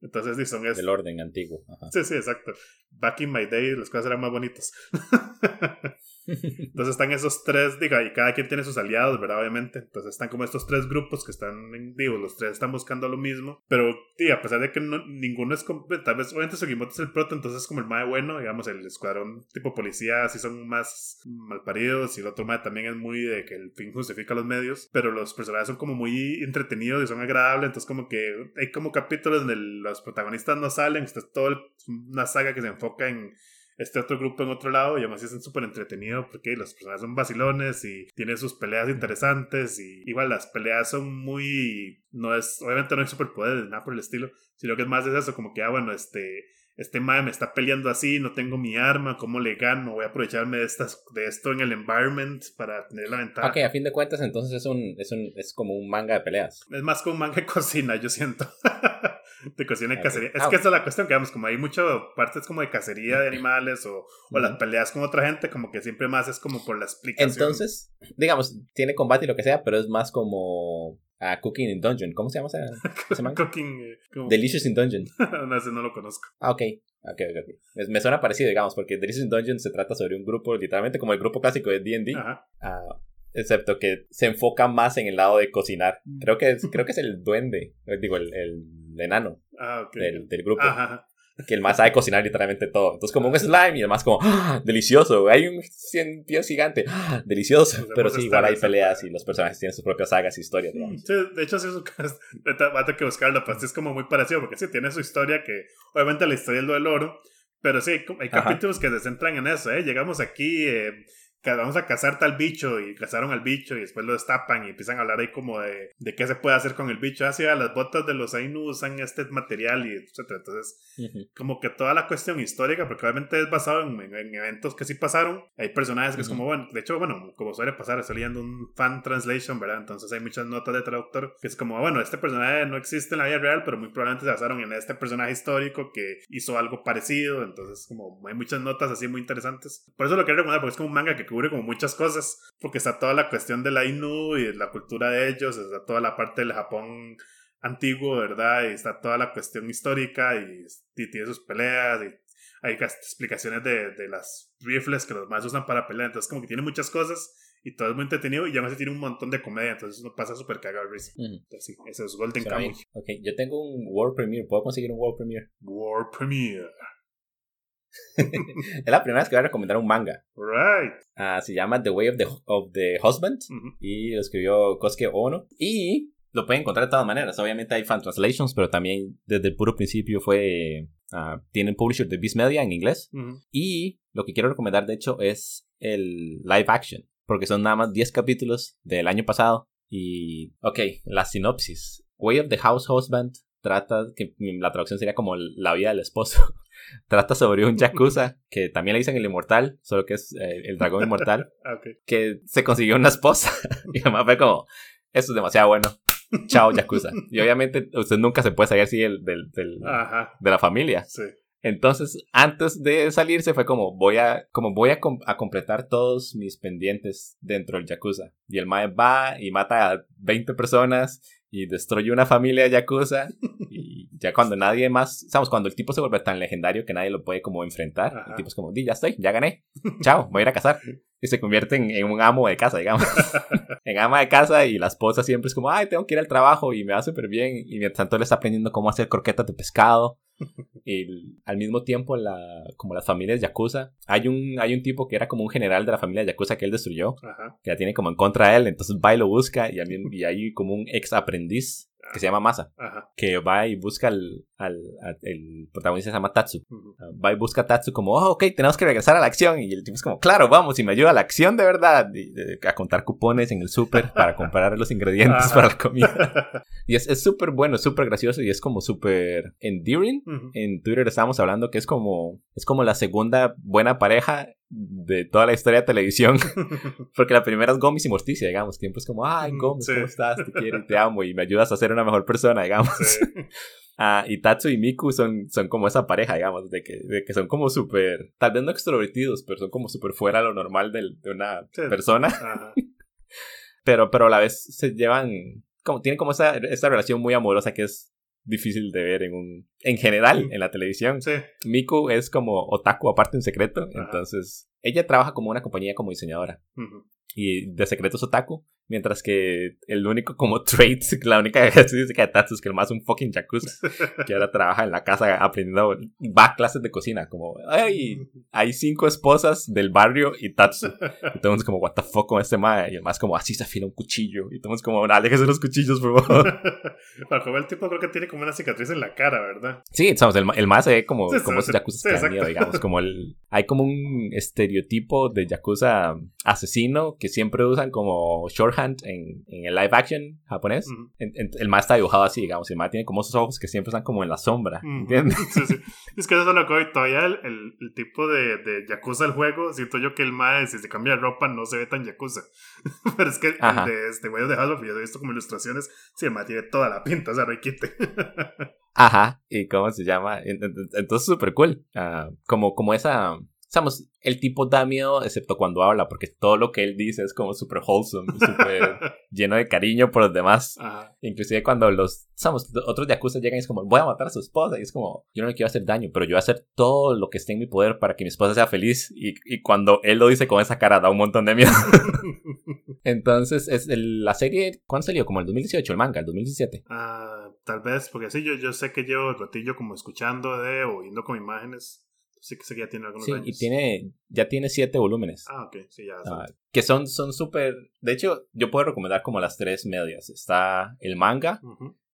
Entonces, son es... El orden antiguo. Sí, sí, exacto. Back in my day, las cosas eran más bonitas. Entonces están esos tres, diga, y cada quien tiene sus aliados, ¿verdad? Obviamente. Entonces están como estos tres grupos que están, digo, los tres están buscando lo mismo. Pero, sí, a pesar de que ninguno es, tal vez, obviamente Sugimoto es el proto, entonces es como el mae bueno, digamos, el escuadrón tipo policía, así son más malparidos, y el otro mae también es muy de que el fin justifica los medios, pero los personajes son como muy entretenidos y son agradables, entonces como que hay como capítulos donde los protagonistas no salen, está todo una saga que se enfoca en este otro grupo en otro lado y además es súper entretenido porque los personajes son vacilones y tienen sus peleas interesantes y igual las peleas son muy no es obviamente no hay superpoderes nada por el estilo sino que es más de eso como que ah bueno este este mae me está peleando así, no tengo mi arma, ¿cómo le gano? Voy a aprovecharme de, estas, de esto en el environment para tener la ventaja. Ok, a fin de cuentas entonces es, un, es, un, es como un manga de peleas. Es más como un manga de cocina, yo siento. de cocina y cacería. Es ah, que esa es la cuestión, que vamos, como hay muchas partes como de cacería de animales o, o las peleas con otra gente, como que siempre más es como por la explicación. Entonces, digamos, tiene combate y lo que sea, pero es más como a Cooking in Dungeon. ¿Cómo se llama ese, Cooking. Eh, Delicious in Dungeon. no, ese no lo conozco. Ah, ok. Ok, ok, Me, suena parecido, digamos, porque Delicious in Dungeon se trata sobre un grupo, literalmente como el grupo clásico de DD. Uh, excepto que se enfoca más en el lado de cocinar. Mm. Creo que es, creo que es el duende, eh, digo, el, el enano ah, del, del, grupo. Ajá que el más sabe cocinar literalmente todo. Entonces, como un slime y el más como, ¡Ah, delicioso, hay un dios gigante, ¡Ah, delicioso. Pero sí, igual hay peleas y los personajes tienen sus propias sagas y historias, digamos. Sí, de hecho, sí, va a tener que buscarlo, pues es como muy parecido, porque sí, tiene su historia que, obviamente, la historia es lo del oro, pero sí, hay capítulos que se centran en eso, ¿eh? Llegamos aquí, eh, vamos a cazar tal bicho y cazaron al bicho y después lo destapan y empiezan a hablar ahí como de, de qué se puede hacer con el bicho. Así, ah, las botas de los Ainu usan este material y etcétera. Entonces, como que toda la cuestión histórica, porque obviamente es basado en, eventos que sí pasaron. Hay personajes que es como, bueno, de hecho, bueno, como suele pasar, estoy leyendo un fan translation, ¿verdad? Entonces hay muchas notas de traductor que es como, bueno, este personaje no existe en la vida real, pero muy probablemente se basaron en este personaje histórico que hizo algo parecido. Entonces, como hay muchas notas así muy interesantes. Por eso lo quiero recomendar, porque es como un manga que cubre como muchas cosas, porque está toda la cuestión de la Inu y la cultura de ellos, está toda la parte del Japón antiguo, ¿verdad? Y está toda la cuestión histórica y, tiene sus peleas y hay explicaciones de, de las rifles que los más usan para pelear, entonces como que tiene muchas cosas y todo es muy entretenido y además tiene un montón de comedia, entonces uno pasa súper cagado risa. Entonces sí, ese es Golden Kamuy. Ok, yo tengo un World Premiere, ¿puedo conseguir un World Premiere? World Premiere. Es la primera vez que voy a recomendar un manga. Right. Uh, se llama The Way of the, of the Husband y lo escribió Kosuke Ono. Y lo pueden encontrar de todas maneras. Obviamente hay fan translations, pero también desde el puro principio fue. Uh, tienen publisher de Beast Media en inglés. Y lo que quiero recomendar, de hecho, es el live action porque son nada más 10 capítulos del año pasado. Y, ok, la sinopsis. Way of the House Husband trata, que la traducción sería como la vida del esposo. trata sobre un Yakuza, que también le dicen el inmortal, solo que es eh, el dragón inmortal, okay. que se consiguió una esposa. y además fue como, esto es demasiado bueno. Chao, Yakuza. Y obviamente usted nunca se puede salir así del, del, del de la familia. Sí. Entonces, antes de salirse fue como voy a como voy a, a, completar todos mis pendientes dentro del Yakuza. Y el Mae va y mata a 20 personas y destruye una familia de Yakuza. y ya cuando nadie más, sabemos, cuando el tipo se vuelve tan legendario que nadie lo puede como enfrentar, el tipo es como, di, ya estoy, ya gané. Chao, voy a ir a casar. Y se convierte en, un amo de casa, digamos. en ama de casa y la esposa siempre es como, ay, tengo que ir al trabajo y me va súper bien. Y mientras tanto él está aprendiendo cómo hacer croquetas de pescado y al mismo tiempo, la, como las familias Yakuza, hay un, hay un tipo que era como un general de la familia Yakuza que él destruyó, que la tiene como en contra de él, entonces va y lo busca y, y hay como un ex aprendiz que se llama Masa, que va y busca al, al, el protagonista se llama Tatsu. Ah, va y busca a Tatsu como, oh, ok, tenemos que regresar a la acción. Y el tipo es como, claro, vamos, y me ayuda a la acción de verdad. a contar cupones en el súper para comprar los ingredientes para la comida. y es súper bueno, súper gracioso y es como súper endearing. En Twitter estábamos hablando que es como, es como la segunda buena pareja de toda la historia de televisión. Porque la primera es Gomis y Morticia, digamos. Siempre es como, ay, Gomis, ¿cómo estás? Te quiero y te amo y me ayudas a ser una mejor persona, digamos. Ah, y Tatsu y Miku son, son como esa pareja, digamos, de que, de que son como súper, tal vez no extrovertidos, pero son como súper fuera de lo normal de, de una persona. pero, pero a la vez se llevan, como, tienen como esa, esa relación muy amorosa que es difícil de ver en un en general en la televisión. Sí. Miku es como otaku aparte en secreto, entonces ella trabaja como una compañía como diseñadora. Y de secretos otaku, Mientras que el único como trait, la única característica de Tatsu es que el más un fucking yakuza. Que ahora trabaja en la casa aprendiendo, va a clases de cocina. Como, ay, hay cinco esposas del barrio y Tatsu. Y todos como, what the fuck con este mae. Y el más como, así se afila un cuchillo. Y todos como, aléjese los cuchillos, por favor. Para el tipo creo que tiene como una cicatriz en la cara, ¿verdad? Sí, sabes, el, el más se ve como, como esos yakuza que miedo, digamos. Como el, hay como un estereotipo de yakuza asesino que siempre usan como short en, en el live action japonés, el más está dibujado así, digamos. El más tiene como esos ojos que siempre están como en la sombra, ¿entiendes? Sí, sí. Es que eso es lo que todavía el, el, tipo de, de yakuza del juego, siento yo que el más, si se cambia de ropa, no se ve tan yakuza. Pero es que el de este güey de Hasbro, yo he visto como ilustraciones, sí, el más tiene toda la pinta, o sea, requite. Ajá, ¿y cómo se llama? Entonces, súper cool. Ah, como, como esa Sabemos, el tipo da miedo, excepto cuando habla, porque todo lo que él dice es como súper wholesome, súper lleno de cariño por los demás. Inclusive cuando los, sabemos, otros yakuza llegan y es como, voy a matar a su esposa, y es como, yo no le quiero hacer daño, pero yo voy a hacer todo lo que esté en mi poder para que mi esposa sea feliz. Y, y cuando él lo dice con esa cara, da un montón de miedo. Entonces, es la serie, ¿cuándo salió? Como el 2018, el manga, el 2017. Ah, tal vez, porque así yo, yo sé que llevo el ratillo como escuchando de o viendo con imágenes sí que ya tiene algunos sí, y tiene, ya tiene siete volúmenes. Ah, ok, sí, ya. Ah, que son súper, de hecho, yo puedo recomendar como las tres medias. Está el manga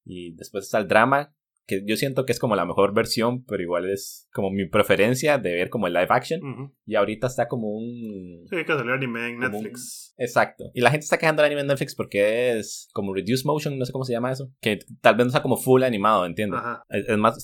y después está el drama, que yo siento que es como la mejor versión, pero igual es como mi preferencia de ver como el live action. Y ahorita está como un... Sí, que salió anime en Netflix. exacto. Y la gente está quejando del anime en Netflix porque es como reduced motion, no sé cómo se llama eso. Que tal vez no está como full animado, ¿entiendes? Es, más,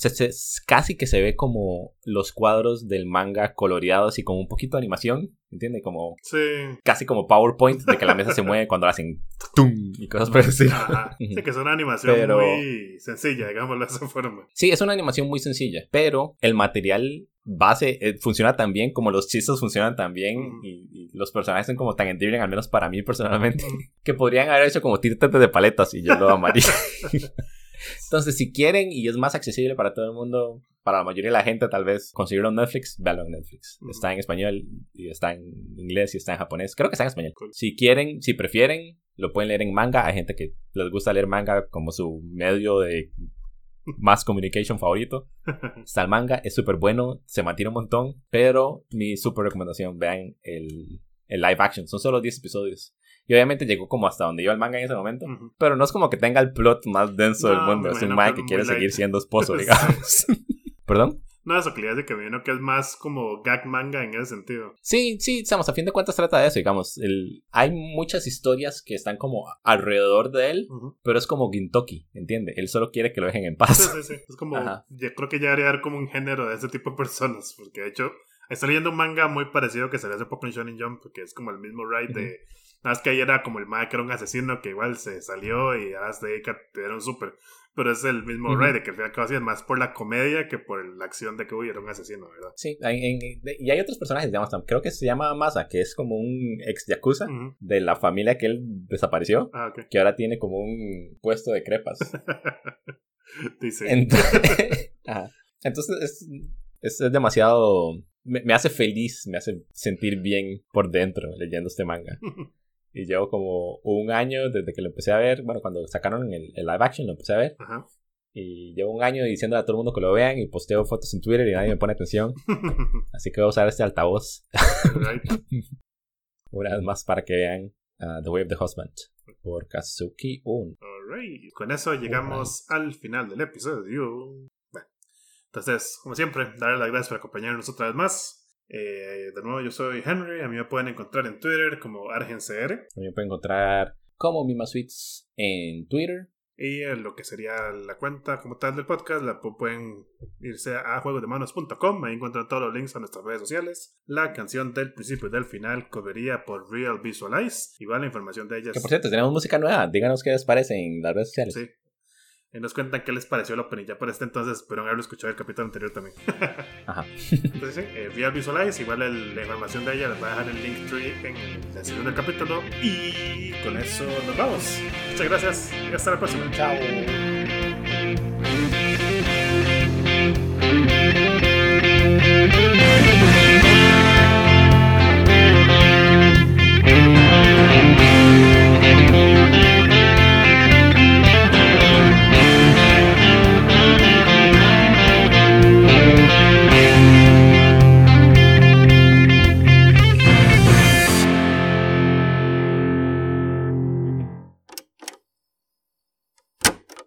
casi que se ve como los cuadros del manga coloreados y con un poquito de animación ¿entiendes? Como sí. casi como PowerPoint de que la mesa se mueve cuando la hacen tum y cosas por decir. Sí, que es una animación muy sencilla, digámoslo de esa forma. Sí, es una animación muy sencilla, pero el material base eh, funciona tan bien como los chistes funcionan tan bien y, los personajes son como tan endearing, al menos para mí personalmente, que podrían haber hecho como tirtes de paletas y yo lo amaría. Entonces, si quieren y es más accesible para todo el mundo, para la mayoría de la gente, tal vez conseguirlo en Netflix, véanlo en Netflix. Está en español, y está en inglés y está en japonés. Creo que está en español. Si quieren, si prefieren, lo pueden leer en manga. Hay gente que les gusta leer manga como su medio de más communication favorito. Está el manga, es súper bueno, se mantiene un montón, pero mi super recomendación, vean el, el live action. Son solo 10 episodios. Y obviamente llegó como hasta donde iba el manga en ese momento. Pero no es como que tenga el plot más denso del mundo. Es un manga que quiere seguir siendo esposo, digamos. ¿Perdón? No, que le de que vino que es más como gag manga en ese sentido. Sí, sí, estamos a fin de cuentas trata de eso, digamos. El, hay muchas historias que están como alrededor de él, pero es como Gintoki, ¿entiende? Él solo quiere que lo dejen en paz. Sí, sí, sí. Es como, yo creo que ya haría como un género de ese tipo de personas, porque de hecho, está leyendo un manga muy parecido que salió hace poco en Shonen Jump, que es como el mismo ride de Nada más que ahí era como el Mae que era un asesino que igual se salió y ahora se dedica a un súper. Pero es el mismo uh de que al final acaba más por la comedia que por la acción de que hubiera un asesino, ¿verdad? Sí, y hay otros personajes, digamos, creo que se llama Masa, que es como un ex yakuza de la familia que él desapareció, ah, que ahora tiene como un puesto de crepas. Dice. Entonces, Entonces es, es, demasiado. Me, me, hace feliz, me hace sentir bien por dentro leyendo este manga. Y llevo como un año desde que lo empecé a ver. Bueno, cuando sacaron el, live action lo empecé a ver. Y llevo un año diciendo a todo el mundo que lo vean y posteo fotos en Twitter y nadie me pone atención. Así que voy a usar este altavoz. Una vez más para que vean uh, The Way of the Husband por Kazuki Un. Alright. Con eso llegamos al final del episodio. entonces, como siempre, darle las gracias por acompañarnos otra vez más. Eh, de nuevo, yo soy Henry. A mí me pueden encontrar en Twitter como ArgenCR. A mí me pueden encontrar como Mima Sweets en Twitter. Y en lo que sería la cuenta como tal del podcast, la pueden irse a juegosdemanos.com. Ahí encuentran todos los links a nuestras redes sociales. La canción del principio y del final covería por Real Visualize. Y va la información de ellas. Que por cierto, tenemos música nueva. Díganos qué les parece en las redes sociales. Sí, y nos cuentan qué les pareció la opening. Ya por este entonces pero haberlo escuchado el capítulo anterior también. Ajá. Entonces, sí, eh, vía Visualize, igual la información de ella les voy a dejar el link tree en la descripción del capítulo. Y con eso nos vamos. Muchas gracias y hasta la próxima. Chao.